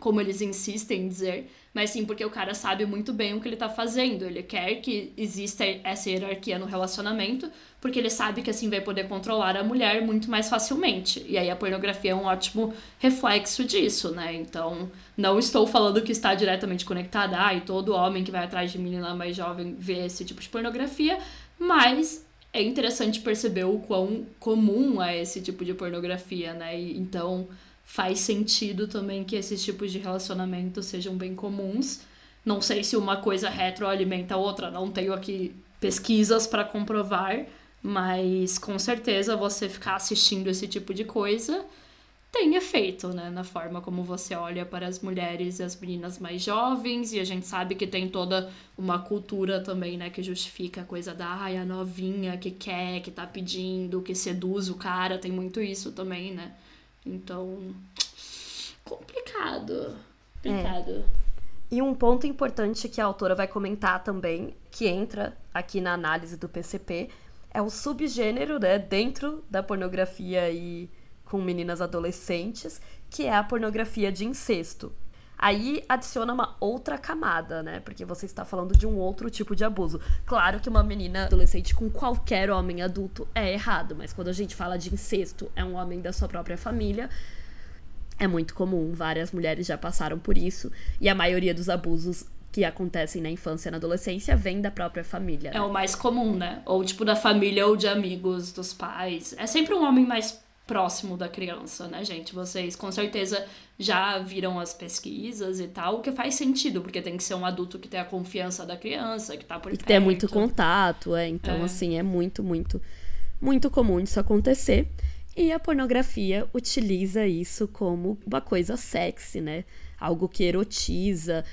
como eles insistem em dizer, mas sim porque o cara sabe muito bem o que ele tá fazendo. Ele quer que exista essa hierarquia no relacionamento, porque ele sabe que assim vai poder controlar a mulher muito mais facilmente. E aí a pornografia é um ótimo reflexo disso, né? Então, não estou falando que está diretamente conectada, ah, e todo homem que vai atrás de menina mais jovem vê esse tipo de pornografia, mas é interessante perceber o quão comum é esse tipo de pornografia, né? E, então faz sentido também que esses tipos de relacionamento sejam bem comuns. Não sei se uma coisa retroalimenta a outra, não tenho aqui pesquisas para comprovar, mas com certeza você ficar assistindo esse tipo de coisa tem efeito, né, na forma como você olha para as mulheres e as meninas mais jovens, e a gente sabe que tem toda uma cultura também, né, que justifica a coisa da ai, a novinha que quer, que tá pedindo, que seduz o cara, tem muito isso também, né? Então, complicado. Complicado. É. E um ponto importante que a autora vai comentar também, que entra aqui na análise do PCP, é o subgênero, né, dentro da pornografia e com meninas adolescentes, que é a pornografia de incesto. Aí adiciona uma outra camada, né? Porque você está falando de um outro tipo de abuso. Claro que uma menina adolescente com qualquer homem adulto é errado, mas quando a gente fala de incesto, é um homem da sua própria família. É muito comum, várias mulheres já passaram por isso, e a maioria dos abusos que acontecem na infância e na adolescência vem da própria família. Né? É o mais comum, né? Ou tipo da família ou de amigos dos pais. É sempre um homem mais próximo da criança, né, gente? Vocês com certeza já viram as pesquisas e tal, o que faz sentido, porque tem que ser um adulto que tem a confiança da criança, que tá por e que tem muito contato, é. Então, é. assim, é muito, muito, muito comum isso acontecer. E a pornografia utiliza isso como uma coisa sexy, né? Algo que erotiza.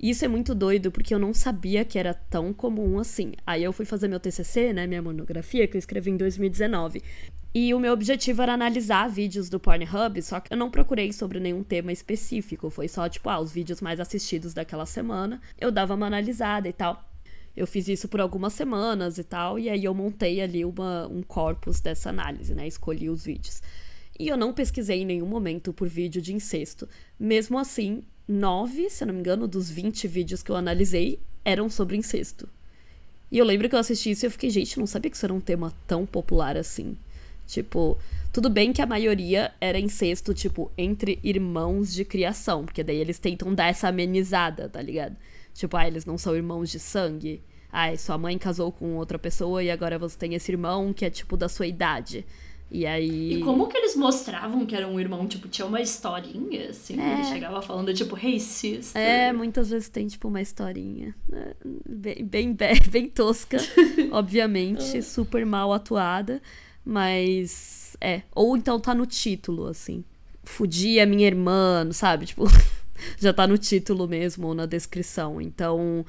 Isso é muito doido, porque eu não sabia que era tão comum assim. Aí eu fui fazer meu TCC, né, minha monografia, que eu escrevi em 2019. E o meu objetivo era analisar vídeos do Pornhub, só que eu não procurei sobre nenhum tema específico. Foi só, tipo, ah, os vídeos mais assistidos daquela semana. Eu dava uma analisada e tal. Eu fiz isso por algumas semanas e tal, e aí eu montei ali uma, um corpus dessa análise, né? Escolhi os vídeos. E eu não pesquisei em nenhum momento por vídeo de incesto. Mesmo assim, nove, se eu não me engano, dos 20 vídeos que eu analisei eram sobre incesto. E eu lembro que eu assisti isso e eu fiquei, gente, não sabia que isso era um tema tão popular assim. Tipo, tudo bem que a maioria era incesto, tipo, entre irmãos de criação, porque daí eles tentam dar essa amenizada, tá ligado? Tipo, ah, eles não são irmãos de sangue. Ah, sua mãe casou com outra pessoa e agora você tem esse irmão que é, tipo, da sua idade. E aí. E como que eles mostravam que era um irmão? Tipo, tinha uma historinha, assim? É. Ele chegava falando, tipo, hey, sister. É, muitas vezes tem, tipo, uma historinha. Né? Bem, bem, bem tosca, obviamente, super mal atuada. Mas é. Ou então tá no título, assim. Fudi a minha irmã, sabe? Tipo, já tá no título mesmo ou na descrição. Então,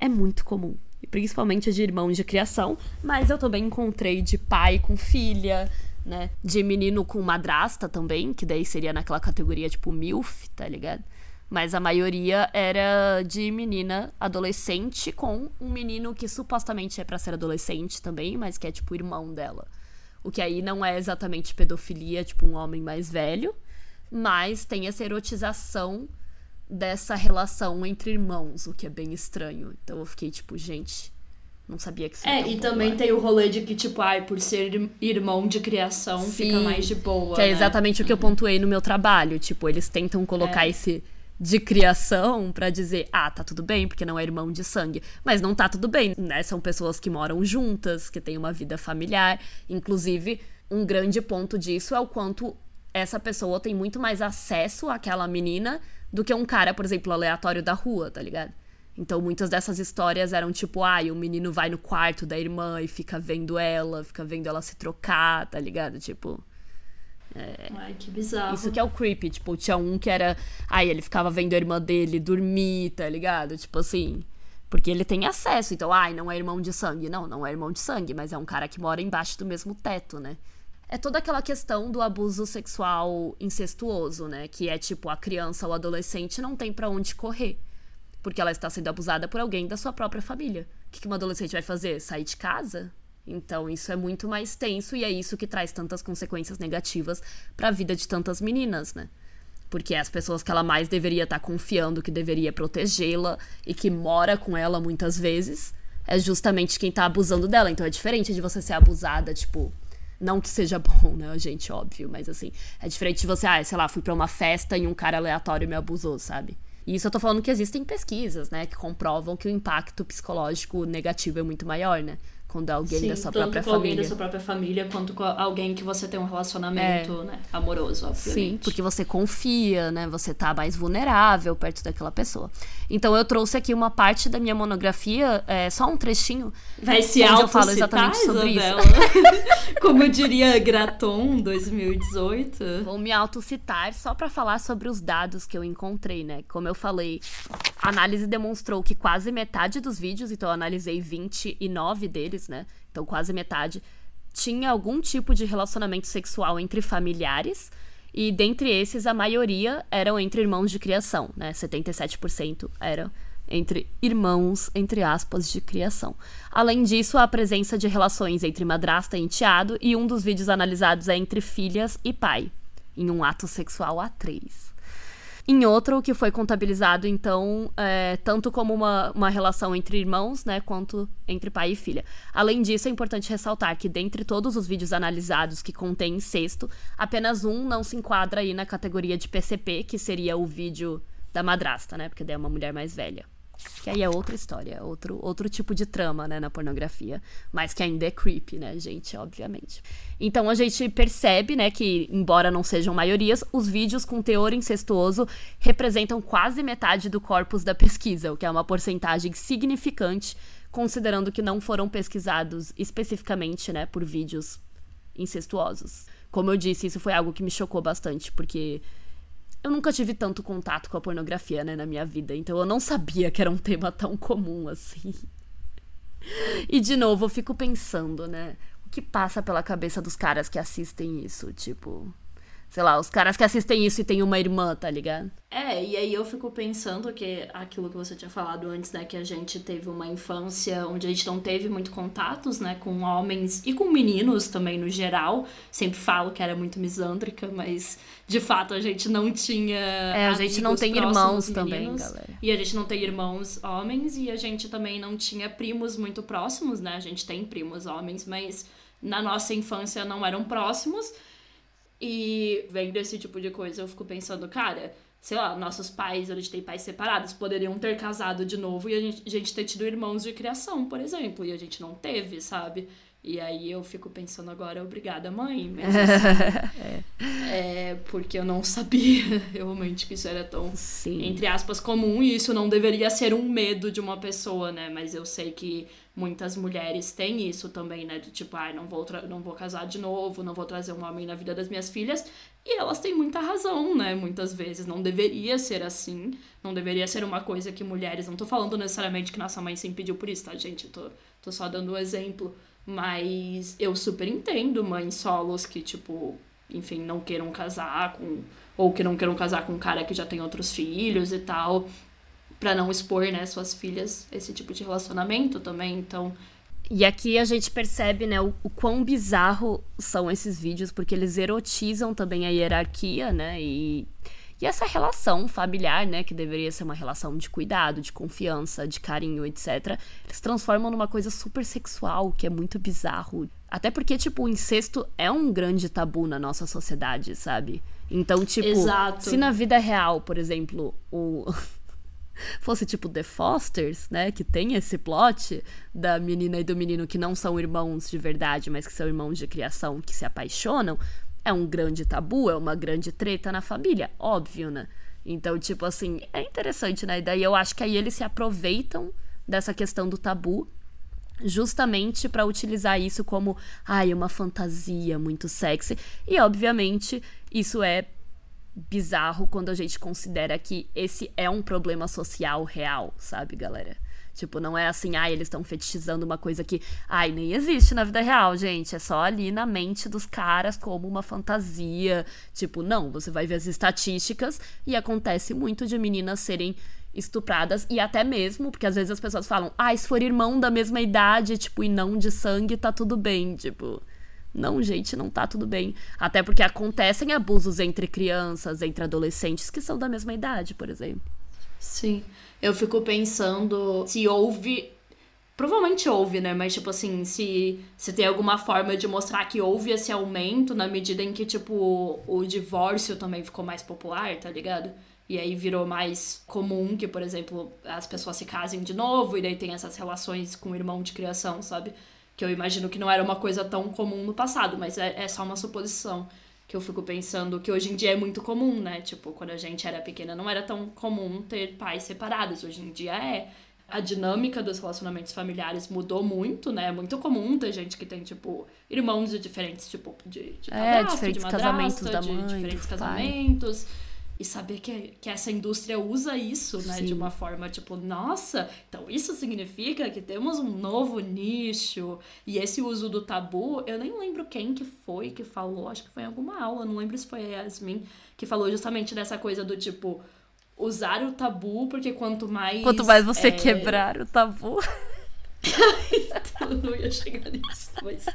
é muito comum. Principalmente de irmãos de criação. Mas eu também encontrei de pai com filha, né? De menino com madrasta também, que daí seria naquela categoria tipo MILF, tá ligado? Mas a maioria era de menina adolescente com um menino que supostamente é para ser adolescente também, mas que é tipo irmão dela. O que aí não é exatamente pedofilia, tipo um homem mais velho, mas tem essa erotização dessa relação entre irmãos, o que é bem estranho. Então eu fiquei tipo, gente, não sabia que isso É, e popular. também tem o rolê de que, tipo, ai, por ser irmão de criação, Sim, fica mais de boa. Que é né? exatamente o que eu pontuei no meu trabalho. Tipo, eles tentam colocar é. esse de criação para dizer, ah, tá tudo bem, porque não é irmão de sangue. Mas não tá tudo bem, né? São pessoas que moram juntas, que têm uma vida familiar. Inclusive, um grande ponto disso é o quanto essa pessoa tem muito mais acesso àquela menina do que um cara, por exemplo, aleatório da rua, tá ligado? Então, muitas dessas histórias eram tipo, ai, ah, o menino vai no quarto da irmã e fica vendo ela, fica vendo ela se trocar, tá ligado? Tipo. É... Ai, que bizarro. Isso que é o creepy. Tipo, tinha um que era. Ai, ele ficava vendo a irmã dele dormir, tá ligado? Tipo assim. Porque ele tem acesso. Então, ai, não é irmão de sangue. Não, não é irmão de sangue, mas é um cara que mora embaixo do mesmo teto, né? É toda aquela questão do abuso sexual incestuoso, né? Que é tipo, a criança ou adolescente não tem para onde correr porque ela está sendo abusada por alguém da sua própria família. O que uma adolescente vai fazer? Sair de casa? Então, isso é muito mais tenso e é isso que traz tantas consequências negativas para a vida de tantas meninas, né? Porque as pessoas que ela mais deveria estar tá confiando, que deveria protegê-la e que mora com ela muitas vezes, é justamente quem tá abusando dela. Então é diferente de você ser abusada, tipo, não que seja bom, né, gente, óbvio, mas assim, é diferente de você, ah, sei lá, fui para uma festa e um cara aleatório me abusou, sabe? E isso eu tô falando que existem pesquisas, né, que comprovam que o impacto psicológico negativo é muito maior, né? Quando alguém Sim, da sua própria com família. alguém da sua própria família, quanto com alguém que você tem um relacionamento, é. né, amoroso, obviamente. Sim, porque você confia, né, você tá mais vulnerável perto daquela pessoa. Então eu trouxe aqui uma parte da minha monografia, é, só um trechinho, Vai se onde eu falo exatamente sobre Isabela. isso. Como diria Graton 2018. Vou me autocitar só para falar sobre os dados que eu encontrei, né? Como eu falei, a análise demonstrou que quase metade dos vídeos, então eu analisei 29 deles, né? Então quase metade, tinha algum tipo de relacionamento sexual entre familiares. E dentre esses, a maioria eram entre irmãos de criação, né? 77% eram entre irmãos, entre aspas, de criação. Além disso, a presença de relações entre madrasta e enteado, e um dos vídeos analisados é entre filhas e pai, em um ato sexual a três. Em outro, que foi contabilizado, então, é, tanto como uma, uma relação entre irmãos, né, quanto entre pai e filha. Além disso, é importante ressaltar que, dentre todos os vídeos analisados que contêm incesto, apenas um não se enquadra aí na categoria de PCP, que seria o vídeo da madrasta, né, porque daí é uma mulher mais velha. Que aí é outra história, outro, outro tipo de trama, né, na pornografia. Mas que ainda é creepy, né, gente, obviamente. Então a gente percebe, né, que, embora não sejam maiorias, os vídeos com teor incestuoso representam quase metade do corpus da pesquisa, o que é uma porcentagem significante, considerando que não foram pesquisados especificamente, né, por vídeos incestuosos. Como eu disse, isso foi algo que me chocou bastante, porque eu nunca tive tanto contato com a pornografia, né, na minha vida, então eu não sabia que era um tema tão comum assim. E de novo, eu fico pensando, né, o que passa pela cabeça dos caras que assistem isso, tipo, sei lá, os caras que assistem isso e tem uma irmã, tá ligado? É, e aí eu fico pensando que aquilo que você tinha falado antes, né, que a gente teve uma infância onde a gente não teve muito contatos, né, com homens e com meninos também no geral. Sempre falo que era muito misândrica, mas de fato a gente não tinha. É, a gente não tem irmãos também, galera. E a gente não tem irmãos homens e a gente também não tinha primos muito próximos, né? A gente tem primos homens, mas na nossa infância não eram próximos. E vendo esse tipo de coisa, eu fico pensando, cara, sei lá, nossos pais, a gente tem pais separados, poderiam ter casado de novo e a gente, a gente ter tido irmãos de criação, por exemplo, e a gente não teve, sabe? E aí eu fico pensando agora, obrigada, mãe. Mas, assim, é. É. porque eu não sabia realmente que isso era tão, Sim. entre aspas, comum. E isso não deveria ser um medo de uma pessoa, né? Mas eu sei que muitas mulheres têm isso também, né? Do tipo, ai, ah, não vou, não vou casar de novo, não vou trazer um homem na vida das minhas filhas. E elas têm muita razão, né? Muitas vezes. Não deveria ser assim. Não deveria ser uma coisa que mulheres. Não tô falando necessariamente que nossa mãe se impediu por isso, tá, gente? Eu tô, tô só dando um exemplo. Mas eu super entendo mães solos que, tipo, enfim, não queiram casar com. Ou que não queiram casar com um cara que já tem outros filhos e tal para não expor, né, suas filhas esse tipo de relacionamento também. Então, e aqui a gente percebe, né, o, o, quão bizarro são esses vídeos, porque eles erotizam também a hierarquia, né, e, e essa relação familiar, né, que deveria ser uma relação de cuidado, de confiança, de carinho, etc., eles transformam numa coisa super sexual, que é muito bizarro. Até porque, tipo, o incesto é um grande tabu na nossa sociedade, sabe? Então, tipo, Exato. se na vida real, por exemplo, o fosse tipo The Fosters, né, que tem esse plot da menina e do menino que não são irmãos de verdade, mas que são irmãos de criação que se apaixonam, é um grande tabu, é uma grande treta na família, óbvio, né? Então, tipo assim, é interessante, né? E daí eu acho que aí eles se aproveitam dessa questão do tabu justamente para utilizar isso como, ai, uma fantasia muito sexy. E obviamente, isso é bizarro quando a gente considera que esse é um problema social real, sabe, galera? Tipo, não é assim, ai, eles estão fetichizando uma coisa que, ai, nem existe na vida real, gente. É só ali na mente dos caras como uma fantasia. Tipo, não, você vai ver as estatísticas e acontece muito de meninas serem estupradas e até mesmo, porque às vezes as pessoas falam, ah, se for irmão da mesma idade, tipo, e não de sangue, tá tudo bem, tipo. Não, gente, não tá tudo bem. Até porque acontecem abusos entre crianças, entre adolescentes que são da mesma idade, por exemplo. Sim. Eu fico pensando se houve. Provavelmente houve, né? Mas, tipo assim, se, se tem alguma forma de mostrar que houve esse aumento na medida em que, tipo, o, divórcio também ficou mais popular, tá ligado? E aí virou mais comum que, por exemplo, as pessoas se casem de novo e daí tem essas relações com o irmão de criação, sabe? Que eu imagino que não era uma coisa tão comum no passado, mas é, é só uma suposição. Que eu fico pensando que hoje em dia é muito comum, né? Tipo, quando a gente era pequena não era tão comum ter pais separados. Hoje em dia é. A dinâmica dos relacionamentos familiares mudou muito, né? É muito comum ter gente que tem, tipo, irmãos de diferentes, tipo, de, de é, diferentes de casamentos da mãe, de diferentes casamentos. Pai e saber que, que essa indústria usa isso, né, Sim. de uma forma tipo, nossa, então isso significa que temos um novo nicho. E esse uso do tabu, eu nem lembro quem que foi que falou, acho que foi em alguma aula, não lembro se foi a Yasmin, que falou justamente dessa coisa do tipo, usar o tabu, porque quanto mais. Quanto mais você é... quebrar o tabu. então, não ia chegar nisso, mas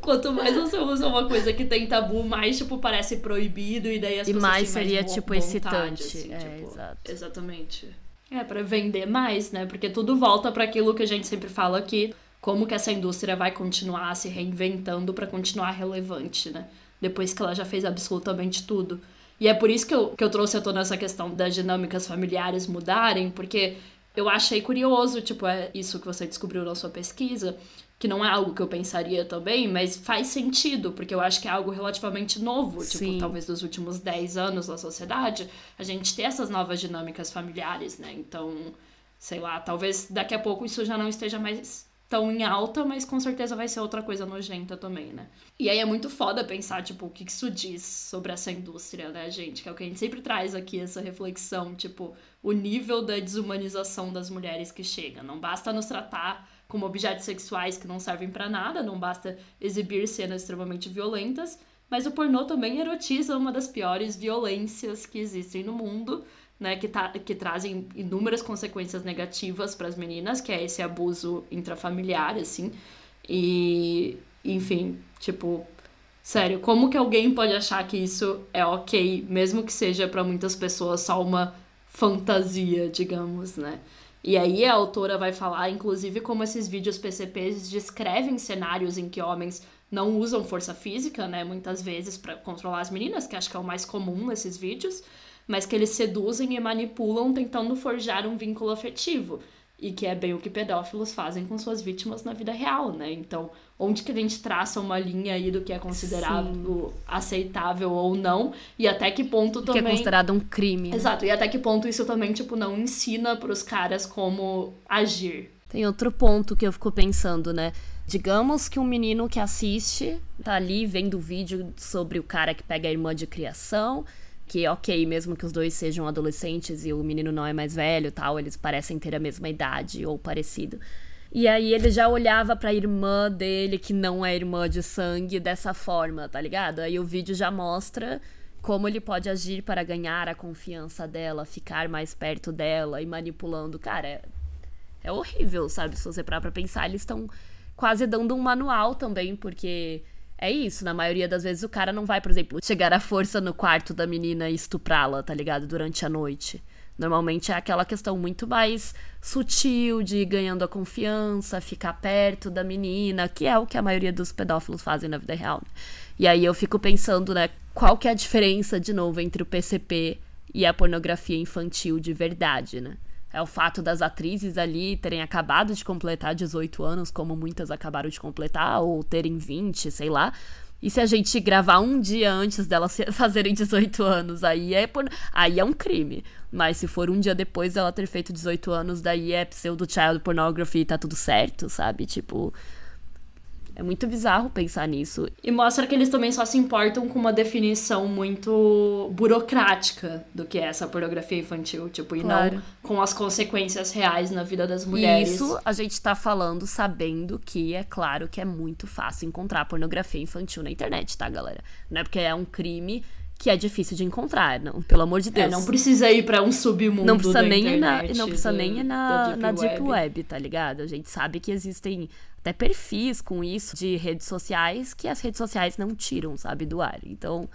quanto mais você usa uma coisa que tem tabu, mais, tipo, parece proibido e daí as e pessoas mais seria, mais tipo, vontade, excitante. Assim, é, tipo, exato. Exatamente. É, para vender mais, né? Porque tudo volta para aquilo que a gente sempre fala aqui, como que essa indústria vai continuar se reinventando para continuar relevante, né? Depois que ela já fez absolutamente tudo. E é por isso que eu, que eu trouxe a toda essa questão das dinâmicas familiares mudarem, porque eu achei curioso, tipo, é isso que você descobriu na sua pesquisa, que não é algo que eu pensaria também, mas faz sentido, porque eu acho que é algo relativamente novo, tipo, Sim. tipo, talvez dos últimos 10 anos da sociedade, a gente ter essas novas dinâmicas familiares, né? Então, sei lá, talvez daqui a pouco isso já não esteja mais tão em alta, mas com certeza vai ser outra coisa nojenta também, né? E aí é muito foda pensar, tipo, o que isso diz sobre essa indústria, né, gente? Que é o que a gente sempre traz aqui, essa reflexão, tipo, o nível da desumanização das mulheres que chega. Não basta nos tratar como objetos sexuais que não servem para nada, não basta exibir cenas extremamente violentas, mas o pornô também erotiza uma das piores violências que existem no mundo né, que, tá, que trazem inúmeras consequências negativas para as meninas, que é esse abuso intrafamiliar, assim. E, enfim, tipo, sério, como que alguém pode achar que isso é ok, mesmo que seja para muitas pessoas só uma fantasia, digamos, né? E aí a autora vai falar, inclusive, como esses vídeos PCPs descrevem cenários em que homens não usam força física, né, muitas vezes para controlar as meninas, que acho que é o mais comum nesses vídeos, mas que eles seduzem e manipulam tentando forjar um vínculo afetivo. E que é bem o que pedófilos fazem com suas vítimas na vida real, né? Então, onde que a gente traça uma linha aí do que é considerado Sim. aceitável ou não, e até que ponto também... Que é considerado um crime. Né? Exato, e até que ponto isso também, tipo, não ensina pros caras como agir. Tem outro ponto que eu fico pensando, né? Digamos que um menino que assiste, tá ali vendo o vídeo sobre o cara que pega a irmã de criação que ok, mesmo que os dois sejam adolescentes e o menino não é mais velho tal, eles parecem ter a mesma idade ou parecido. E aí ele já olhava para a irmã dele, que não é irmã de sangue, dessa forma, tá ligado? Aí o vídeo já mostra como ele pode agir para ganhar a confiança dela, ficar mais perto dela e manipulando. Cara, é, é horrível, sabe? Se você parar pra pensar, eles estão quase dando um manual também, porque é isso, na maioria das vezes o cara não vai, por exemplo, chegar à força no quarto da menina e estuprá-la, tá ligado? Durante a noite. Normalmente é aquela questão muito mais sutil de ir ganhando a confiança, ficar perto da menina, que é o que a maioria dos pedófilos fazem na vida real. Né? E aí eu fico pensando, né, qual que é a diferença, de novo, entre o PCP e a pornografia infantil de verdade, né? É o fato das atrizes ali terem acabado de completar 18 anos, como muitas acabaram de completar, ou terem 20, sei lá. E se a gente gravar um dia antes delas fazerem 18 anos, aí é, por... aí é um crime. Mas se for um dia depois dela ter feito 18 anos, daí é pseudo child pornography e tá tudo certo, sabe? Tipo, é muito bizarro pensar nisso. E mostra que eles também só se importam com uma definição muito burocrática do que é essa pornografia infantil, tipo, claro. e não com as consequências reais na vida das mulheres. Isso a gente tá falando sabendo que é claro que é muito fácil encontrar pornografia infantil na internet, tá, galera? Não é porque é um crime que é difícil de encontrar, não, pelo amor de é, Deus. É, não precisa ir para um submundo não precisa nem internet, ir na, não precisa do, nem ir na, deep, na web. deep web, tá ligado? A gente sabe que existem até perfis com isso de redes sociais que as redes sociais não tiram, sabe, do ar. Então,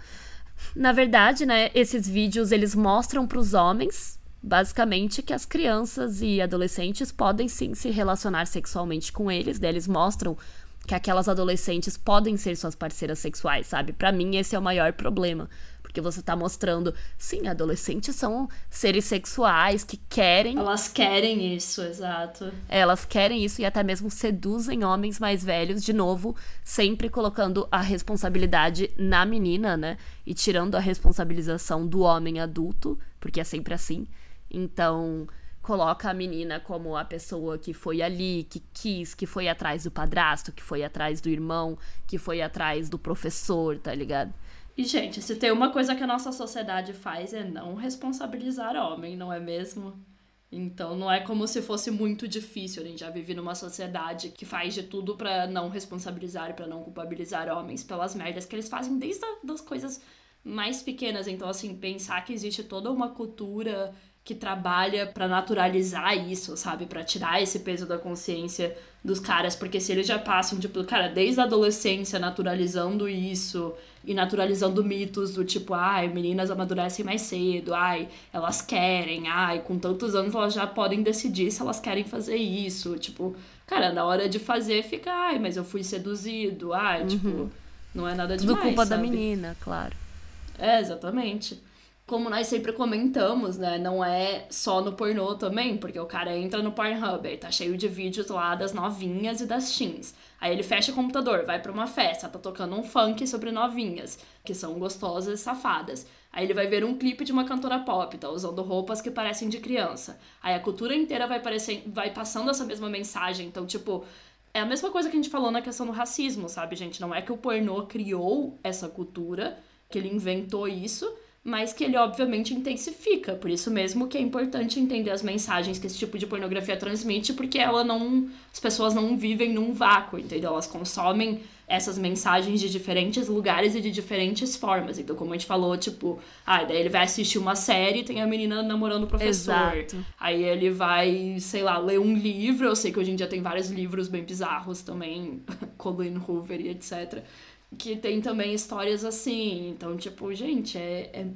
na verdade, né, esses vídeos eles mostram para os homens basicamente que as crianças e adolescentes podem sim se relacionar sexualmente com eles, né? Eles mostram que aquelas adolescentes podem ser suas parceiras sexuais, sabe? Para mim esse é o maior problema. Porque você tá mostrando, sim, adolescentes são seres sexuais que querem. Elas querem isso, exato. Elas querem isso e até mesmo seduzem homens mais velhos, de novo, sempre colocando a responsabilidade na menina, né? E tirando a responsabilização do homem adulto, porque é sempre assim. Então, coloca a menina como a pessoa que foi ali, que quis, que foi atrás do padrasto, que foi atrás do irmão, que foi atrás do professor, tá ligado? E, gente, se tem uma coisa que a nossa sociedade faz é não responsabilizar homem, não é mesmo? Então não é como se fosse muito difícil. A gente já vive numa sociedade que faz de tudo para não responsabilizar pra não culpabilizar homens pelas merdas que eles fazem desde as coisas mais pequenas. Então, assim, pensar que existe toda uma cultura que trabalha para naturalizar isso, sabe? para tirar esse peso da consciência dos caras, porque se eles já passam, tipo, cara, desde a adolescência naturalizando isso e naturalizando mitos do tipo, ai, meninas amadurecem mais cedo, ai, elas querem, ai, com tantos anos elas já podem decidir se elas querem fazer isso, tipo, cara, na hora de fazer fica, ai, mas eu fui seduzido, ai, uhum. tipo, não é nada demais, Tudo culpa sabe? da menina, claro. É, exatamente como nós sempre comentamos, né? Não é só no pornô também, porque o cara entra no Pornhub e tá cheio de vídeos lá das novinhas e das teens. Aí ele fecha o computador, vai para uma festa, tá tocando um funk sobre novinhas, que são gostosas e safadas. Aí ele vai ver um clipe de uma cantora pop, tá usando roupas que parecem de criança. Aí a cultura inteira vai, parecer, vai passando essa mesma mensagem. Então, tipo, é a mesma coisa que a gente falou na questão do racismo, sabe, gente? Não é que o pornô criou essa cultura, que ele inventou isso, mas que ele obviamente intensifica. Por isso mesmo que é importante entender as mensagens que esse tipo de pornografia transmite, porque ela não. As pessoas não vivem num vácuo, entendeu? Elas consomem essas mensagens de diferentes lugares e de diferentes formas. Então, como a gente falou, tipo, ah, daí ele vai assistir uma série e tem a menina namorando o professor. Exato. Aí ele vai, sei lá, ler um livro. Eu sei que hoje em dia tem vários livros bem bizarros também, Colin Hoover e etc que tem também histórias assim. Então, tipo, gente, é, é,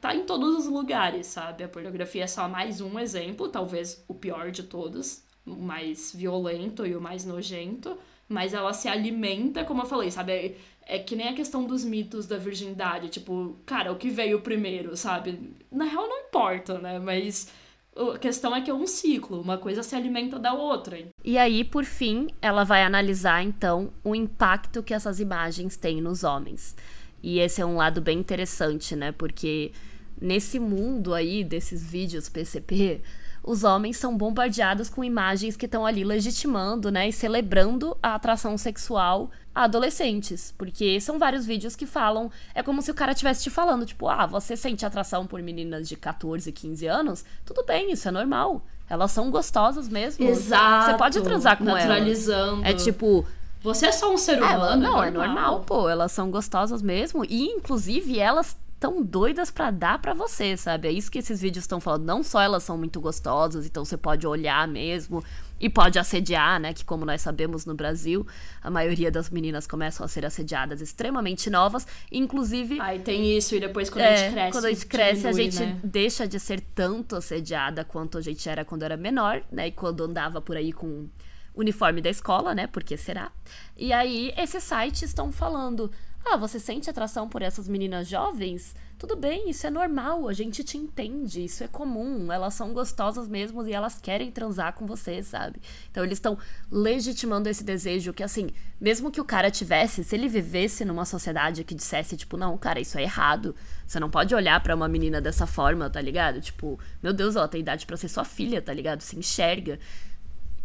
tá em todos os lugares, sabe? A pornografia é só mais um exemplo, talvez o pior de todos, o mais violento e o mais nojento, mas ela se alimenta, como eu falei, sabe? É, é que nem a questão dos mitos da virgindade, tipo, cara, o que veio primeiro, sabe? Na real não importa, né? Mas a questão é que é um ciclo, uma coisa se alimenta da outra. E aí, por fim, ela vai analisar então o impacto que essas imagens têm nos homens. E esse é um lado bem interessante, né? Porque nesse mundo aí desses vídeos PCP, os homens são bombardeados com imagens que estão ali legitimando, né, e celebrando a atração sexual a adolescentes, porque são vários vídeos que falam, é como se o cara estivesse te falando, tipo, ah, você sente atração por meninas de 14, 15 anos? Tudo bem, isso é normal. Elas são gostosas mesmo. Exato. Você pode transar com naturalizando. elas. É tipo, você é só um ser humano. Ela, não, é normal. é normal, pô. Elas são gostosas mesmo. E, inclusive, elas tão doidas para dar para você, sabe? É isso que esses vídeos estão falando. Não só elas são muito gostosas, então você pode olhar mesmo e pode assediar, né? Que como nós sabemos no Brasil, a maioria das meninas começam a ser assediadas extremamente novas, inclusive. Aí tem isso e depois quando é, a gente cresce, quando a gente cresce, diminui, a gente né? deixa de ser tanto assediada quanto a gente era quando era menor, né? E quando andava por aí com uniforme da escola, né? Porque será? E aí esses sites estão falando Ah, você sente atração por essas meninas jovens? Tudo bem, isso é normal, a gente te entende, isso é comum, elas são gostosas mesmo e elas querem transar com você, sabe? Então eles estão legitimando esse desejo que, assim, mesmo que o cara tivesse, se ele vivesse numa sociedade que dissesse, tipo, não, cara, isso é errado, você não pode olhar para uma menina dessa forma, tá ligado? Tipo, meu Deus, ela tem idade para ser sua filha, tá ligado? Se enxerga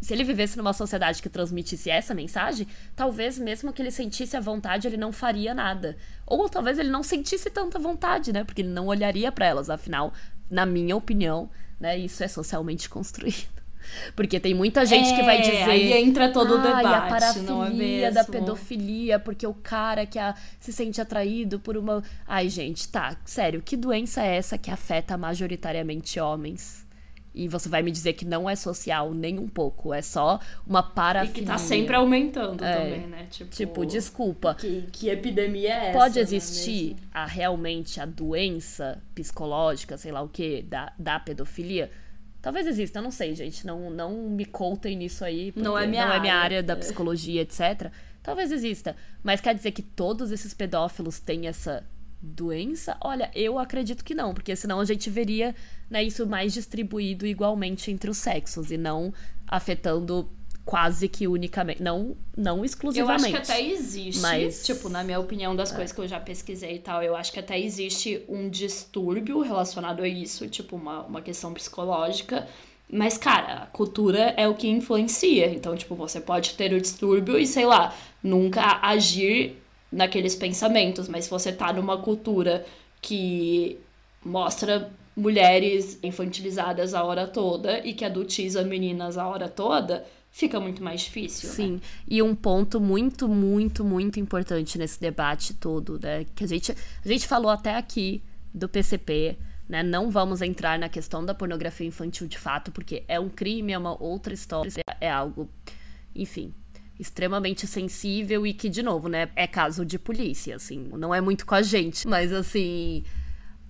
se ele vivesse numa sociedade que transmitisse essa mensagem, talvez mesmo que ele sentisse a vontade, ele não faria nada. Ou talvez ele não sentisse tanta vontade, né? Porque ele não olharia para elas. Afinal, na minha opinião, né, isso é socialmente construído. Porque tem muita gente é, que vai dizer. Aí entra todo o debate. a parafilia não é da pedofilia, porque o cara que a, se sente atraído por uma. Ai, gente, tá, sério, que doença é essa que afeta majoritariamente homens? E você vai me dizer que não é social nem um pouco, é só uma parafilia. E que tá sempre aumentando É. também, né? Tipo, Tipo, desculpa. Que, que epidemia é essa? Pode não é existir a realmente a doença psicológica, sei lá o que, da, da pedofilia? Talvez exista, eu não sei, gente. Não, não me contem nisso aí. Não porque é minha não é minha área. área da É. psicologia, etc. Talvez exista. Mas quer dizer que todos esses pedófilos têm essa doença? Olha, eu acredito que não, porque senão a gente veria né, isso mais distribuído igualmente entre os sexos e não afetando quase que unicamente. Não, não Eu exclusivamente. acho que até existe, Mas- tipo, na minha opinião, É. das coisas que eu já pesquisei e tal, eu acho que até existe um distúrbio relacionado a isso, tipo, uma, uma questão psicológica. Mas, cara, a cultura é o que influencia. Então, tipo, você pode ter o distúrbio e, sei lá, nunca agir naqueles pensamentos. Mas se você tá numa cultura que mostra mulheres infantilizadas a hora toda e que adultiza meninas a hora toda, fica muito mais difícil. né? Sim, e um ponto muito, muito, muito importante nesse debate todo, né? Que a gente, a gente falou até aqui do PCP, né? Não vamos entrar na questão da pornografia infantil de fato, porque é um crime, é uma outra história, é algo, enfim, extremamente sensível e que, de novo, né? É caso de polícia, assim, não é muito com a gente, mas assim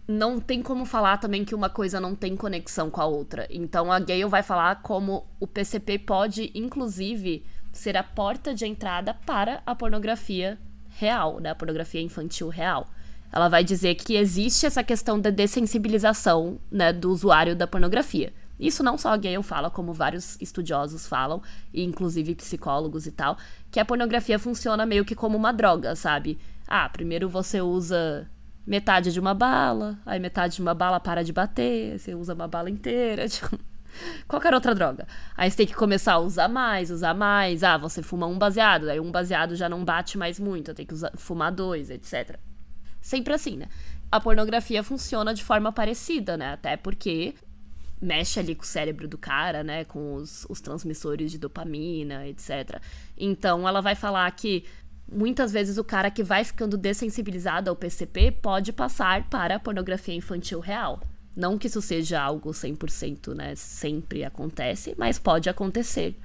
não tem como falar também que uma coisa não tem conexão com a outra. Então a Gale vai falar como o PCP pode, inclusive, ser a porta de entrada para a pornografia real, né? A pornografia infantil real. Ela vai dizer que existe essa questão da dessensibilização, né, do usuário da pornografia. Isso não só a Gale fala, como vários estudiosos falam, inclusive psicólogos e tal, que a pornografia funciona meio que como uma droga, sabe? Ah, primeiro você usa metade de uma bala, aí metade de uma bala para de bater, você usa uma bala inteira, tipo, qualquer outra droga. Aí você tem que começar a usar mais, usar mais. Ah, você fuma um baseado, aí um baseado já não bate mais muito, tem que usar, fumar dois, etc. Sempre assim, né? A pornografia funciona de forma parecida, né? Até porque mexe ali com o cérebro do cara, né? Com os, os transmissores de dopamina, etc. Então ela vai falar que muitas vezes o cara que vai ficando dessensibilizado ao PCP pode passar para a pornografia infantil real. Não que isso seja algo 100%, né? Sempre acontece, mas pode acontecer.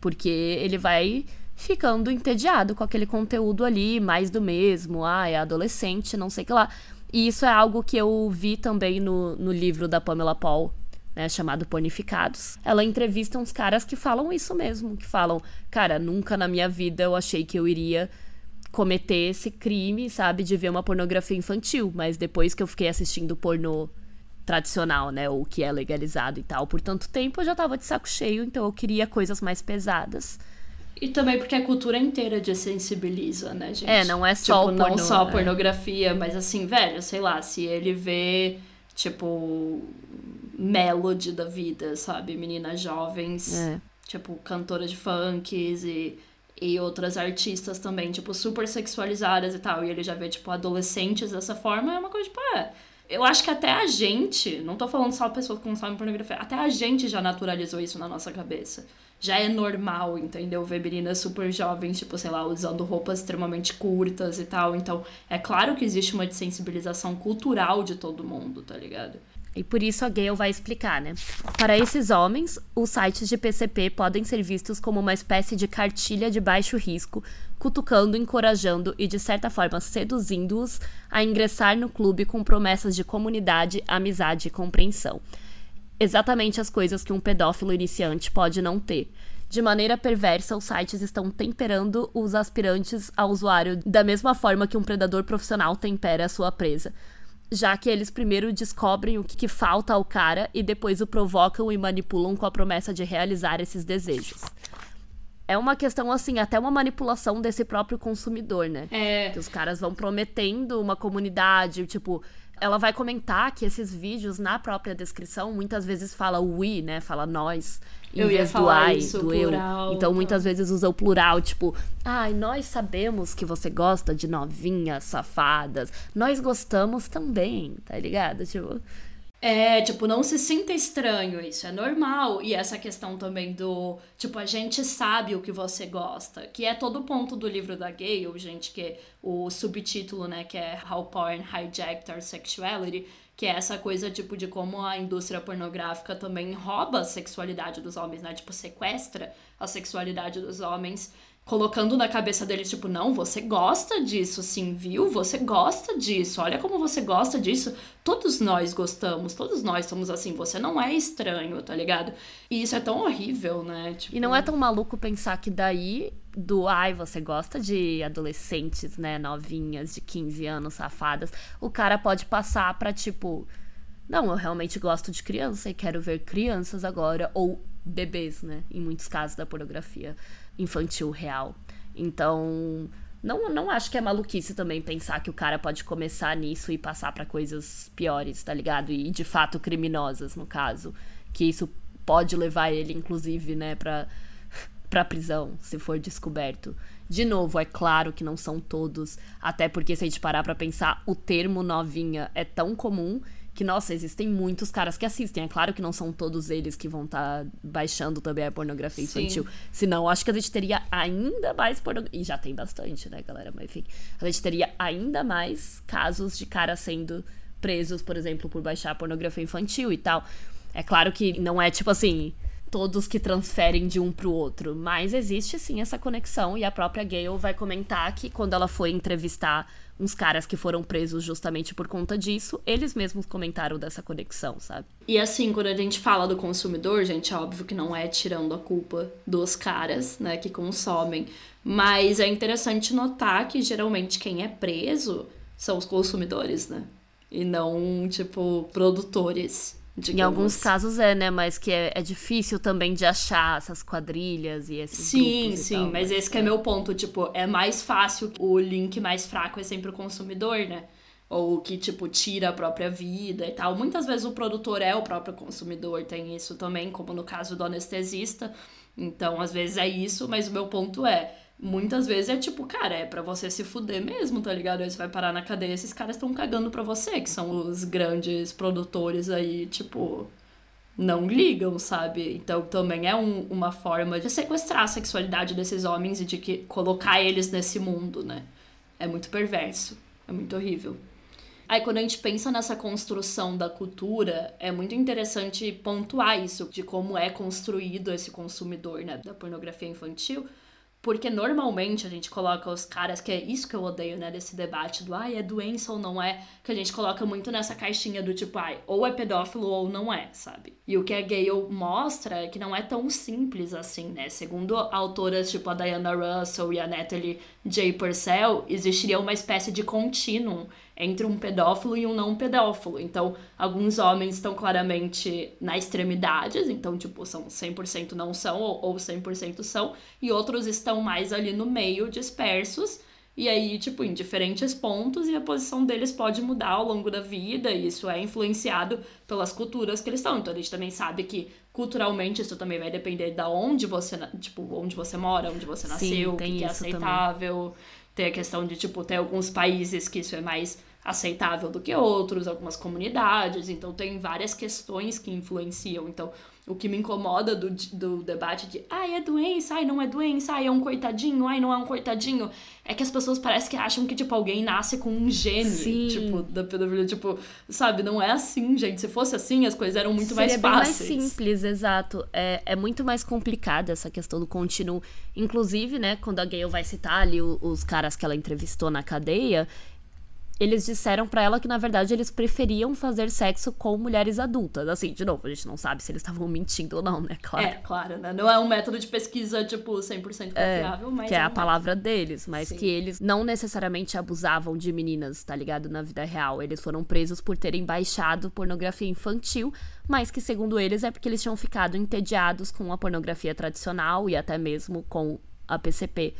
Porque ele vai ficando entediado com aquele conteúdo ali, mais do mesmo, ah, é adolescente, não sei o que lá. E isso é algo que eu vi também no, no livro da Pamela Paul, né, chamado Pornificados. Ela entrevista uns caras que falam isso mesmo, que falam, cara, nunca na minha vida eu achei que eu iria cometer esse crime, sabe, de ver uma pornografia infantil, mas depois que eu fiquei assistindo pornô tradicional, né, ou que é legalizado e tal, por tanto tempo eu já tava de saco cheio, então eu queria coisas mais pesadas. E também porque a cultura inteira desensibiliza, né, gente? É, não é só tipo, o não pornô, só a é. pornografia, mas assim, velho, sei lá, se ele vê, tipo, melody da vida, sabe? Meninas jovens, É. tipo, cantora de funks e, e outras artistas também, tipo, super sexualizadas e tal. E ele já vê, tipo, adolescentes dessa forma, é uma coisa, tipo, é. Eu acho que até a gente, não tô falando só pessoas que consomem pornografia, até a gente já naturalizou isso na nossa cabeça. Já é normal, entendeu? Ver meninas super jovens, tipo, sei lá, usando roupas extremamente curtas e tal. Então, é claro que existe uma desensibilização cultural de todo mundo, tá ligado? E por isso a Gale vai explicar, né? Para esses homens, os sites de PCP podem ser vistos como uma espécie de cartilha de baixo risco, cutucando, encorajando e, de certa forma, seduzindo-os a ingressar no clube com promessas de comunidade, amizade e compreensão. Exatamente as coisas que um pedófilo iniciante pode não ter. de maneira perversa, os sites estão temperando os aspirantes a usuário da mesma forma que um predador profissional tempera a sua presa. Já que eles primeiro descobrem o que, que falta ao cara e depois o provocam e manipulam com a promessa de realizar esses desejos é uma questão, assim, até uma manipulação desse próprio consumidor, né? É. Que os caras vão prometendo uma comunidade, tipo. Ela vai comentar que esses vídeos, na própria descrição, muitas vezes fala we, né? Fala nós, em Eu vez do I, isso, do eu. plural, Então, tá. muitas vezes usa o plural, tipo, ai, nós sabemos que você gosta de novinhas safadas. Nós gostamos também, tá ligado? Tipo. É, tipo, não se sinta estranho, isso é normal. E essa questão também do, tipo, a gente sabe o que você gosta, que é todo o ponto do livro da Gale, gente, que o subtítulo, né, que é How Porn Hijacked Our Sexuality, que é essa coisa, tipo, de como a indústria pornográfica também rouba a sexualidade dos homens, né, tipo, sequestra a sexualidade dos homens colocando na cabeça deles, tipo, não, você gosta disso, sim, viu? Você gosta disso, olha como você gosta disso. Todos nós gostamos, todos nós somos assim, você não é estranho, tá ligado? E isso é tão horrível, né? Tipo, E não é tão maluco pensar que daí, do ai, você gosta de adolescentes, né, novinhas, de 15 anos, safadas, o cara pode passar pra tipo, não, eu realmente gosto de criança e quero ver crianças agora, ou bebês, né, em muitos casos da pornografia infantil real. Então, não, não acho que é maluquice também pensar que o cara pode começar nisso e passar pra coisas piores, tá ligado? E de fato criminosas, no caso. Que isso pode levar ele, inclusive, né, pra, pra prisão, se for descoberto. De novo, é claro que não são todos, até porque se a gente parar pra pensar, o termo novinha é tão comum que, nossa, existem muitos caras que assistem. É claro que não são todos eles que vão estar tá baixando também a pornografia infantil. Sim. Senão, acho que a gente teria ainda mais pornografia. E já tem bastante, né, galera? Mas enfim, a gente teria ainda mais casos de caras sendo presos, por exemplo, por baixar pornografia infantil e tal. É claro que não é tipo assim, todos que transferem de um pro outro, mas existe sim essa conexão e a própria Gayle vai comentar que quando ela foi entrevistar uns caras que foram presos justamente por conta disso, eles mesmos comentaram dessa conexão, sabe? E assim, quando a gente fala do consumidor, gente, é óbvio que não é tirando a culpa dos caras, né, que consomem. Mas é interessante notar que geralmente quem é preso são os consumidores, né? E não, tipo, produtores. Em digamos. alguns casos é, né? Mas que é, é difícil também de achar essas quadrilhas e esses Sim, sim, tal, mas esse que é meu ponto, tipo, é mais fácil, o link mais fraco é sempre o consumidor, né? Ou que, tipo, tira a própria vida e tal. Muitas vezes o produtor é o próprio consumidor, tem isso também, como no caso do anestesista. Então, às vezes é isso, mas o meu ponto é, muitas vezes é tipo, cara, é pra você se fuder mesmo, tá ligado? Aí você vai parar na cadeia, esses caras estão cagando pra você, que são os grandes produtores aí, tipo, não ligam, sabe? Então também é um- uma forma de sequestrar a sexualidade desses homens e de que colocar eles nesse mundo, né? É muito perverso, é muito horrível. Aí quando a gente pensa nessa construção da cultura, é muito interessante pontuar isso, de como é construído esse consumidor, né, da pornografia infantil, porque normalmente a gente coloca os caras, que é isso que eu odeio, né, desse debate do ai, é doença ou não é, que a gente coloca muito nessa caixinha do tipo, ai, ou é pedófilo ou não é, sabe? E o que a Gale mostra é que não é tão simples assim, né? Segundo autoras tipo a Diana Russell e a Natalie J. Purcell, existiria uma espécie de contínuo entre um pedófilo e um não pedófilo. Então, alguns homens estão claramente na extremidade, então, tipo, são 100% não são ou, ou 100% são, e outros estão mais ali no meio, dispersos, e aí, tipo, em diferentes pontos, e a posição deles pode mudar ao longo da vida, e isso é influenciado pelas culturas que eles estão. Então, a gente também sabe que culturalmente isso também vai depender da onde você, tipo, onde você mora, onde você Sim, nasceu, o que, que é isso também. Tem a questão de, tipo, ter alguns países que isso é mais aceitável do que outros, algumas comunidades, então tem várias questões que influenciam. Então, o que me incomoda do, do debate de ai, é doença, ai, não é doença, ai, é um coitadinho, ai, não é um coitadinho, é que as pessoas parecem que acham que, tipo, alguém nasce com um gene, Sim. tipo, da pedofilia, tipo, sabe, não é assim, gente. Se fosse assim, as coisas eram muito mais Seria bem fáceis. mais simples, exato. É, é muito mais complicada essa questão do contínuo. Inclusive, né, quando a Gayle vai citar ali os caras que ela entrevistou na cadeia, eles disseram para ela que na verdade eles preferiam fazer sexo com mulheres adultas. Assim, de novo, a gente não sabe se eles estavam mentindo ou não, né? Claro. É, claro, né? Não é um método de pesquisa, tipo, 100% confiável, mas. Que é, é a palavra deles, mas Sim. que eles não necessariamente abusavam de meninas, tá ligado? Na vida real. Eles foram presos por terem baixado pornografia infantil, mas que, segundo eles, é porque eles tinham ficado entediados com a pornografia tradicional e até mesmo com a PCP.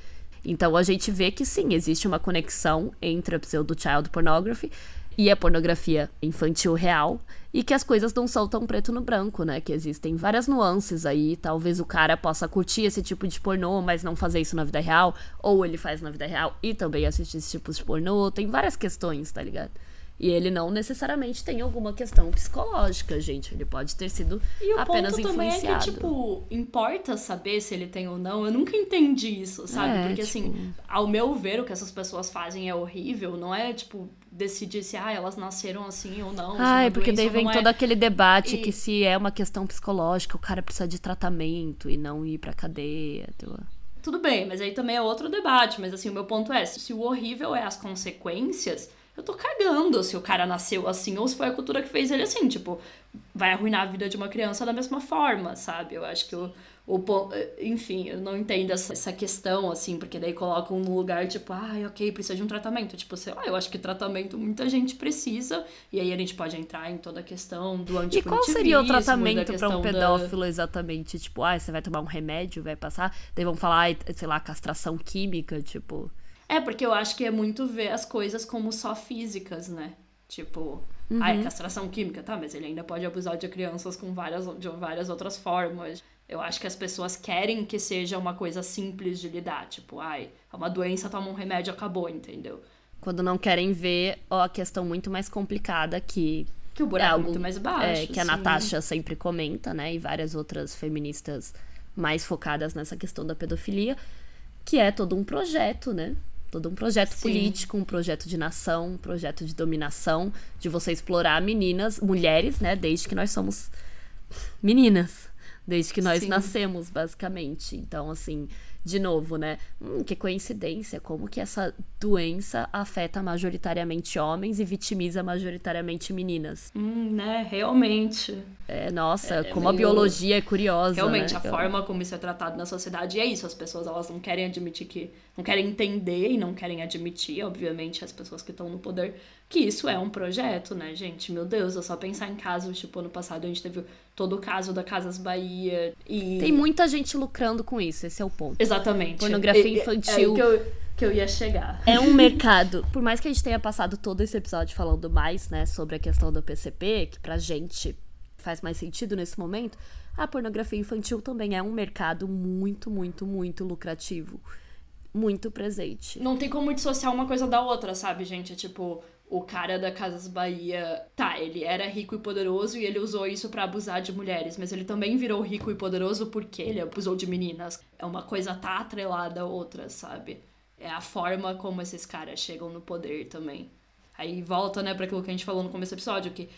Então a gente vê que sim, existe uma conexão entre a pseudo-child pornography e a pornografia infantil real, e que as coisas não são tão preto no branco, né? Que existem várias nuances aí. Talvez o cara possa curtir esse tipo de pornô, mas não fazer isso na vida real, ou ele faz na vida real e também assiste esse tipo de pornô. Tem várias questões, tá ligado? E ele não necessariamente tem alguma questão psicológica, gente. Ele pode ter sido E o apenas ponto também é influenciado. que, tipo, importa saber se ele tem ou não. Eu nunca entendi isso, sabe? É, Porque, tipo- assim, ao meu ver, o que essas pessoas fazem é horrível. Não é, tipo, decidir se ah, elas nasceram assim ou não. se é porque daí vem é. todo aquele debate E- que se é uma questão psicológica, o cara precisa de tratamento e não ir pra cadeia. Tudo bem, mas aí também é outro debate. Mas assim, o meu ponto é: se o horrível é as consequências, eu tô cagando se o cara nasceu assim ou se foi a cultura que fez ele assim. Tipo, vai arruinar a vida de uma criança da mesma forma, sabe? Eu acho que o. o enfim, eu não entendo essa, essa questão, assim, porque daí colocam no lugar, tipo, ai, ok, precisa de um tratamento. Tipo, sei lá, eu acho que tratamento muita gente precisa, e aí a gente pode entrar em toda a questão do E qual seria o da tratamento pra um da- pedófilo exatamente? Tipo, ah, você vai tomar um remédio, vai passar? Daí vão falar, ai, sei lá, castração química, tipo. É, porque eu acho que é muito ver as coisas como só físicas, né? Tipo, ai, castração química, tá, mas ele ainda pode abusar de crianças com várias, de várias outras formas. Eu acho que as pessoas querem que seja uma coisa simples de lidar. Tipo, ai, é uma doença, toma um remédio, acabou, entendeu? Quando não querem ver ó, a questão muito mais complicada que Que o buraco é, algo, muito mais baixo. é, que a. Natasha sempre comenta, né? E várias outras feministas mais focadas nessa questão da pedofilia, que é todo um projeto, né? Todo um projeto Sim. político, um projeto de nação, um projeto de dominação, de você explorar meninas, mulheres, né? Desde que nós somos meninas. Desde que nós Sim. nascemos, basicamente. Então, assim, de novo, né? Hum, que coincidência, como que essa doença afeta majoritariamente homens e vitimiza majoritariamente meninas. Hum, né, realmente. É, nossa, como a meio- biologia é curiosa. Realmente, né? a forma como isso é tratado na sociedade é isso. As pessoas, elas não querem admitir que... Não querem entender e não querem admitir, obviamente, as pessoas que estão no poder, que isso é um projeto, né, gente? Meu Deus, é só pensar em casos, tipo, ano passado a gente teve todo o caso da Casas Bahia e... Tem muita gente lucrando com isso, esse é o ponto. Exatamente. Pornografia É- é- infantil. É, aí que eu, que eu ia chegar. É um mercado. Por mais que a gente tenha passado todo esse episódio falando mais, né, sobre a questão do PCP, que pra gente faz mais sentido nesse momento, a pornografia infantil também é um mercado muito, muito, muito lucrativo. Muito presente. Não tem como dissociar uma coisa da outra, sabe, gente? É tipo, o cara da Casas Bahia, tá, ele era rico e poderoso e ele usou isso pra abusar de mulheres, mas ele também virou rico e poderoso porque ele abusou de meninas. É uma coisa tá atrelada à outra, sabe? É a forma como esses caras chegam no poder também. Aí volta, né, pra aquilo que a gente falou no começo do episódio, que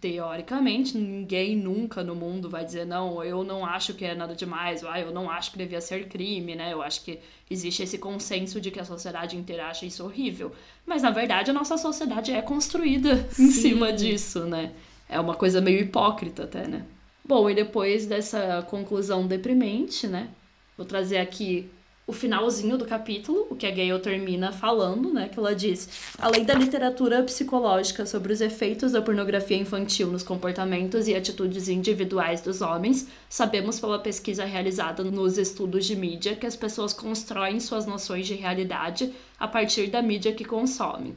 teoricamente ninguém nunca no mundo vai dizer não, eu não acho que é nada demais, ou, ah, eu não acho que devia ser crime, né? Eu acho que existe esse consenso de que a sociedade inteira acha isso horrível. Mas na verdade a nossa sociedade é construída em cima disso, né? É uma coisa meio hipócrita até, né? Bom, e depois dessa conclusão deprimente, né? Vou trazer aqui o finalzinho do capítulo, o que a Gale termina falando, né? Que ela diz: além da literatura psicológica sobre os efeitos da pornografia infantil nos comportamentos e atitudes individuais dos homens, sabemos pela pesquisa realizada nos estudos de mídia que as pessoas constroem suas noções de realidade a partir da mídia que consomem.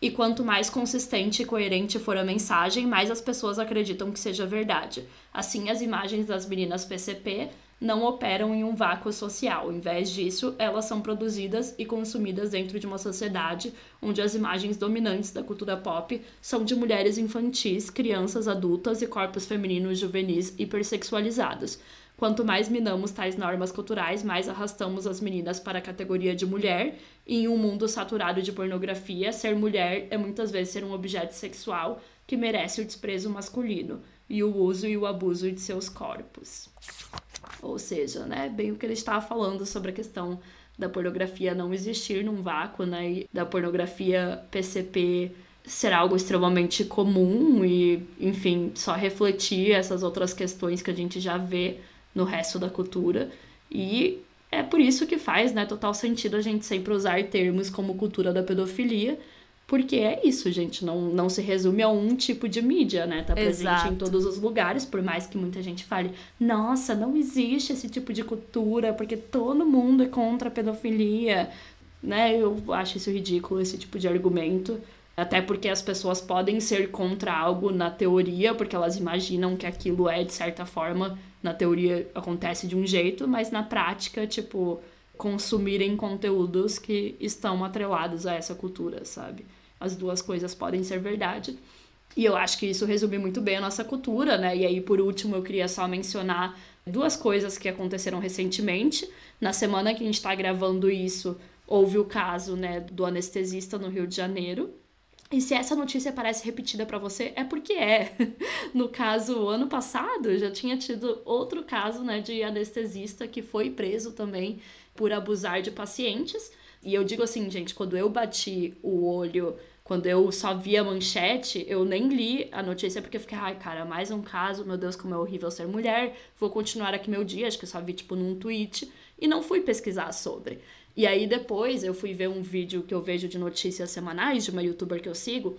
E quanto mais consistente e coerente for a mensagem, mais as pessoas acreditam que seja verdade. Assim, as imagens das meninas PCP não operam em um vácuo social. Em vez disso, elas são produzidas e consumidas dentro de uma sociedade onde as imagens dominantes da cultura pop são de mulheres infantis, crianças adultas e corpos femininos juvenis hipersexualizados. Quanto mais minamos tais normas culturais, mais arrastamos as meninas para a categoria de mulher, e em um mundo saturado de pornografia, ser mulher é muitas vezes ser um objeto sexual que merece o desprezo masculino e o uso e o abuso de seus corpos. Ou seja, né, bem o que ele estava falando sobre a questão da pornografia não existir num vácuo, né? E da pornografia PCP ser algo extremamente comum e, enfim, só refletir essas outras questões que a gente já vê no resto da cultura. E é por isso que faz, né, total sentido a gente sempre usar termos como cultura da pedofilia, porque é isso, gente, não, não se resume a um tipo de mídia, né? Tá presente Exato. em todos os lugares, por mais que muita gente fale, nossa, não existe esse tipo de cultura, porque todo mundo é contra a pedofilia, né? Eu acho isso ridículo, esse tipo de argumento. Até porque as pessoas podem ser contra algo na teoria, porque elas imaginam que aquilo é, de certa forma, na teoria acontece de um jeito, mas na prática, tipo, consumirem conteúdos que estão atrelados a essa cultura, sabe? As duas coisas podem ser verdade. E eu acho que isso resume muito bem a nossa cultura, né? E aí, por último, eu queria só mencionar duas coisas que aconteceram recentemente. Na semana que a gente tá gravando isso, houve o caso, né, do anestesista no Rio de Janeiro. E se essa notícia parece repetida para você, é porque é. No caso, ano passado, já tinha tido outro caso, né, de anestesista que foi preso também por abusar de pacientes. E eu digo assim, gente, quando eu bati o olho, quando eu só vi a manchete, eu nem li a notícia porque eu fiquei, ai, cara, mais um caso, meu Deus, como é horrível ser mulher, vou continuar aqui meu dia, acho que eu só vi, tipo, num tweet, e não fui pesquisar sobre. E aí depois eu fui ver um vídeo que eu vejo de notícias semanais de uma youtuber que eu sigo,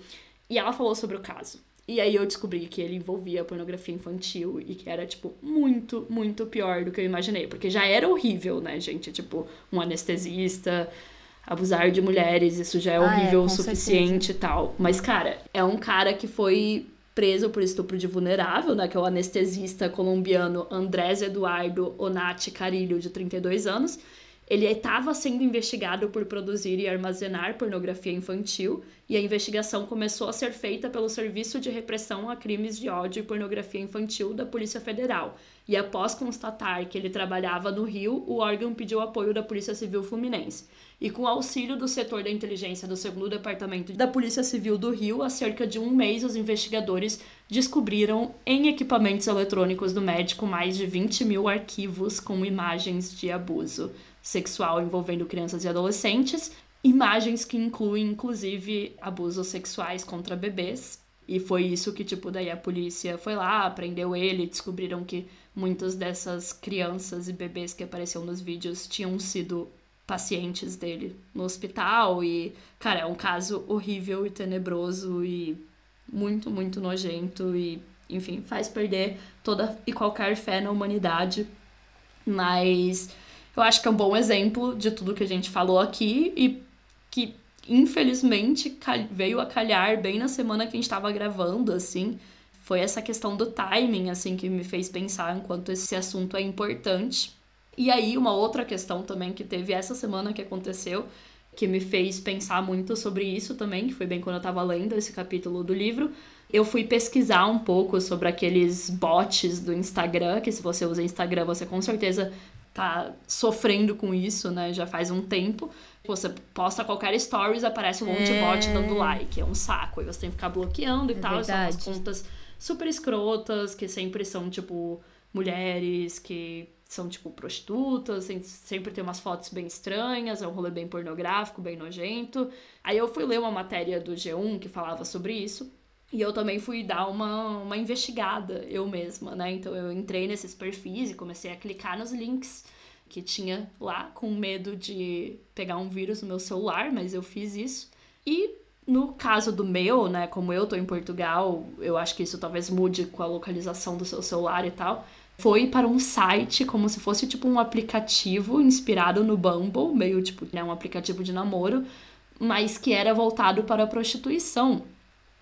e ela falou sobre o caso. E aí eu descobri que ele envolvia pornografia infantil e que era, tipo, muito, muito pior do que eu imaginei. Porque já era horrível, né, gente? Tipo, um anestesista, abusar de mulheres, isso já é Ah, é, horrível com o suficiente e tal. Mas, cara, é um cara que foi preso por estupro de vulnerável, né? Que é o anestesista colombiano Andrés Eduardo Onati Carilho, de 32 anos. Ele estava sendo investigado por produzir e armazenar pornografia infantil, e a investigação começou a ser feita pelo Serviço de Repressão a Crimes de Ódio e Pornografia Infantil da Polícia Federal. E após constatar que ele trabalhava no Rio, o órgão pediu apoio da Polícia Civil Fluminense. E com auxílio do setor da inteligência do 2 Departamento da Polícia Civil do Rio, há cerca de um mês, os investigadores descobriram em equipamentos eletrônicos do médico mais de 20 mil arquivos com imagens de abuso sexual envolvendo crianças e adolescentes, imagens que incluem inclusive abusos sexuais contra bebês. E foi isso que, tipo, daí a polícia foi lá, prendeu ele, descobriram que muitas dessas crianças e bebês que apareciam nos vídeos tinham sido pacientes dele no hospital. E, cara, é um caso horrível e tenebroso e muito, muito nojento. E, enfim, faz perder toda e qualquer fé na humanidade. Mas eu acho que é um bom exemplo de tudo que a gente falou aqui e que infelizmente veio a calhar bem na semana que a gente estava gravando, assim. Foi essa questão do timing, assim, que me fez pensar enquanto esse assunto é importante. E aí, uma outra questão também que teve essa semana que aconteceu, que me fez pensar muito sobre isso também, que foi bem quando eu estava lendo esse capítulo do livro. Eu fui pesquisar um pouco sobre aqueles bots do Instagram, que se você usa Instagram, você com certeza tá sofrendo com isso, né? Já faz um tempo. Você posta qualquer stories, aparece um monte de bot dando like. É um saco. Aí você tem que ficar bloqueando e É tal. São umas verdade. contas super escrotas, que sempre são, tipo, mulheres que são, tipo, prostitutas. sem- Sempre tem umas fotos bem estranhas. É um rolê bem pornográfico, bem nojento. Aí eu fui ler uma matéria do G1 que falava sobre isso. E eu também fui dar uma, uma investigada eu mesma, né? Então eu entrei nesses perfis e comecei a clicar nos links que tinha lá, com medo de pegar um vírus no meu celular, mas eu fiz isso. E no caso do meu, né, como eu tô em Portugal, eu acho que isso talvez mude com a localização do seu celular e tal. Foi para um site como se fosse tipo um aplicativo inspirado no Bumble, meio tipo, né, um aplicativo de namoro, mas que era voltado para a prostituição.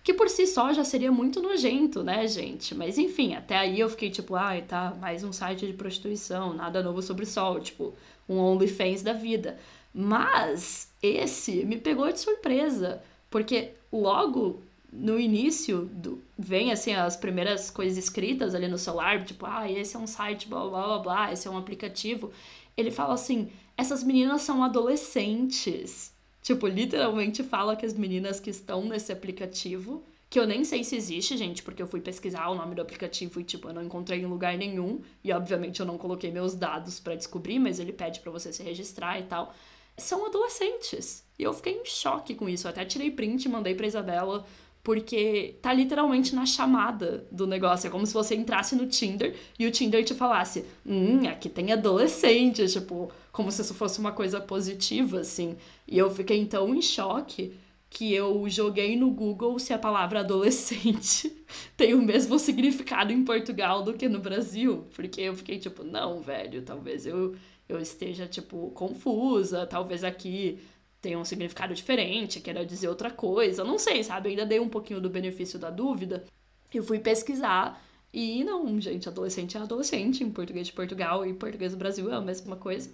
Que por si só já seria muito nojento, né, gente? Mas enfim, até aí eu fiquei tipo, ai, tá, mais um site de prostituição, nada novo sobre o sol, tipo, um OnlyFans da vida. Mas esse me pegou de surpresa, porque logo no início do, vem assim as primeiras coisas escritas ali no celular, tipo, ah, esse é um site, blá blá blá blá, esse é um aplicativo. Ele fala assim: essas meninas são adolescentes. Tipo, literalmente fala que as meninas que estão nesse aplicativo, que eu nem sei se existe, gente, porque eu fui pesquisar o nome do aplicativo e, tipo, eu não encontrei em lugar nenhum. E, obviamente, eu não coloquei meus dados para descobrir, mas ele pede para você se registrar e tal. São adolescentes. E eu fiquei em choque com isso. Eu até tirei print mandei pra Isabela, porque tá literalmente na chamada do negócio. É como se você entrasse no Tinder e o Tinder te falasse: Hum, aqui tem adolescentes. Tipo, como se isso fosse uma coisa positiva, assim. E eu fiquei tão em choque que eu joguei no Google se a palavra adolescente tem o mesmo significado em Portugal do que no Brasil. Porque eu fiquei tipo, não, velho, talvez eu, eu esteja, tipo, confusa, talvez aqui tenha um significado diferente, queira dizer outra coisa, não sei, sabe? Ainda dei um pouquinho do benefício da dúvida. Eu fui pesquisar e não, gente, adolescente é adolescente em português de Portugal e português do Brasil é a mesma coisa.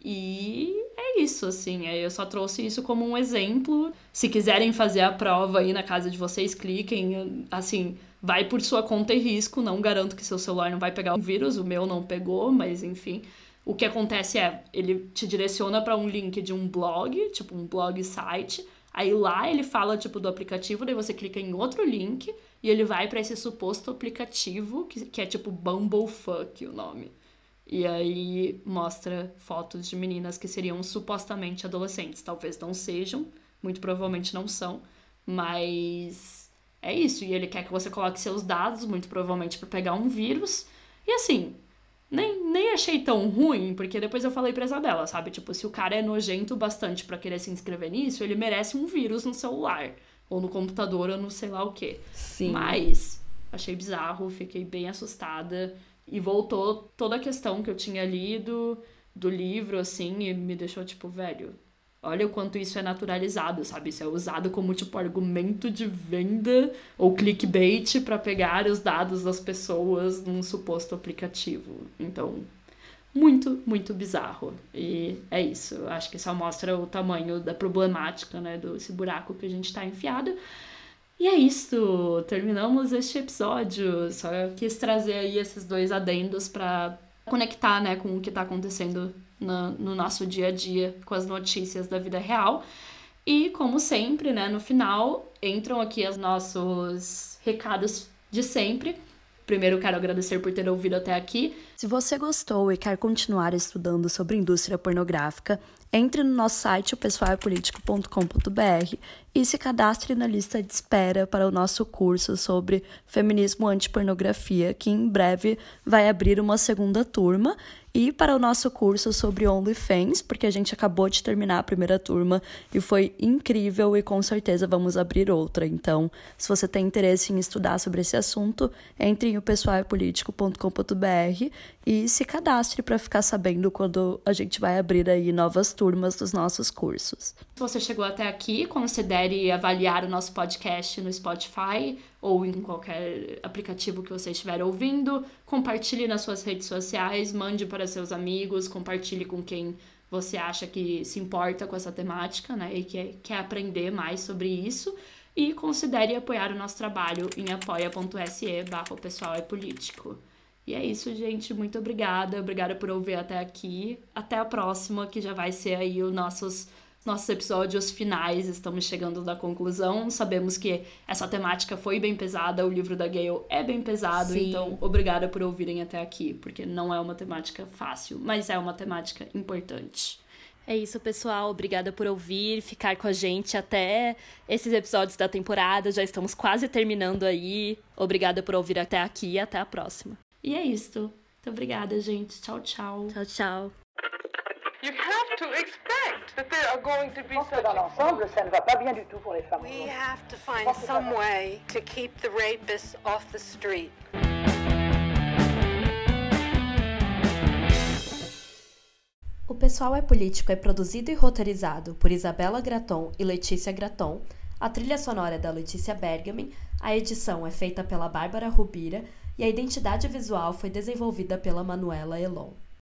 E é isso, assim. Eu só trouxe isso como um exemplo. Se quiserem fazer a prova aí na casa de vocês, cliquem. Assim, vai por sua conta e risco. Não garanto que seu celular não vai pegar o vírus. O meu não pegou, mas enfim. O que acontece é, ele te direciona para um link de um blog, tipo um blog site. Aí lá ele fala tipo do aplicativo, daí você clica em outro link e ele vai para esse suposto aplicativo que, que é tipo Bumblefuck o nome. E aí mostra fotos de meninas que seriam supostamente adolescentes. Talvez não sejam, muito provavelmente não são, mas é isso. E ele quer que você coloque seus dados, muito provavelmente para pegar um vírus. E assim, nem, nem achei tão ruim, porque depois eu falei pra Isabela, sabe? Tipo, se o cara é nojento bastante para querer se inscrever nisso, ele merece um vírus no celular. Ou no computador, ou no sei lá o quê. Sim. Mas achei bizarro, fiquei bem assustada. E voltou toda a questão que eu tinha lido do livro, assim, e me deixou tipo, velho, olha o quanto isso é naturalizado, sabe? Isso é usado como, tipo, argumento de venda ou clickbait para pegar os dados das pessoas num suposto aplicativo. Então, muito, muito bizarro. E é isso. Acho que só mostra o tamanho da problemática, né? Desse buraco que a gente tá enfiado. E é isso, terminamos este episódio. Só quis trazer aí esses dois adendos para conectar, né, com o que está acontecendo no, no nosso dia a dia, com as notícias da vida real. E como sempre, né, no final entram aqui os nossos recados de sempre. Primeiro, quero agradecer por ter ouvido até aqui. Se você gostou e quer continuar estudando sobre indústria pornográfica, entre no nosso site, pessoalpolitico.com.br e se cadastre na lista de espera para o nosso curso sobre feminismo anti-pornografia, que em breve vai abrir uma segunda turma e para o nosso curso sobre OnlyFans, porque a gente acabou de terminar a primeira turma e foi incrível e com certeza vamos abrir outra. Então, se você tem interesse em estudar sobre esse assunto, entre em o pessoalpolitico.com.br e se cadastre para ficar sabendo quando a gente vai abrir aí novas turmas dos nossos cursos. Se você chegou até aqui, considere avaliar o nosso podcast no Spotify ou em qualquer aplicativo que você estiver ouvindo. Compartilhe nas suas redes sociais, mande para seus amigos, compartilhe com quem você acha que se importa com essa temática, né, e que quer aprender mais sobre isso. E considere apoiar o nosso trabalho em apoia.se barra pessoal é político. E é isso, gente. Muito obrigada. Obrigada por ouvir até aqui. Até a próxima, que já vai ser aí os nossos nossos episódios finais, estamos chegando da conclusão. Sabemos que essa temática foi bem pesada, o livro da Gale é bem pesado, Sim. então obrigada por ouvirem até aqui, porque não é uma temática fácil, mas é uma temática importante. É isso, pessoal. Obrigada por ouvir, ficar com a gente até esses episódios da temporada. Já estamos quase terminando aí. Obrigada por ouvir até aqui e até a próxima. E é isso. Muito obrigada, gente. Tchau, tchau. Tchau, tchau. To expect that there are going to be Je pense que such dans l'ensemble, ça ne va pas bien du tout pour les femmes. We have to find some way to keep the rapists off the street. O Pessoal é Político é produzido e roteirizado por Isabela Graton e Letícia Graton. A trilha sonora é da Letícia Bergamin, a edição é feita pela Bárbara Rubira e a identidade visual foi desenvolvida pela Manuela Elon.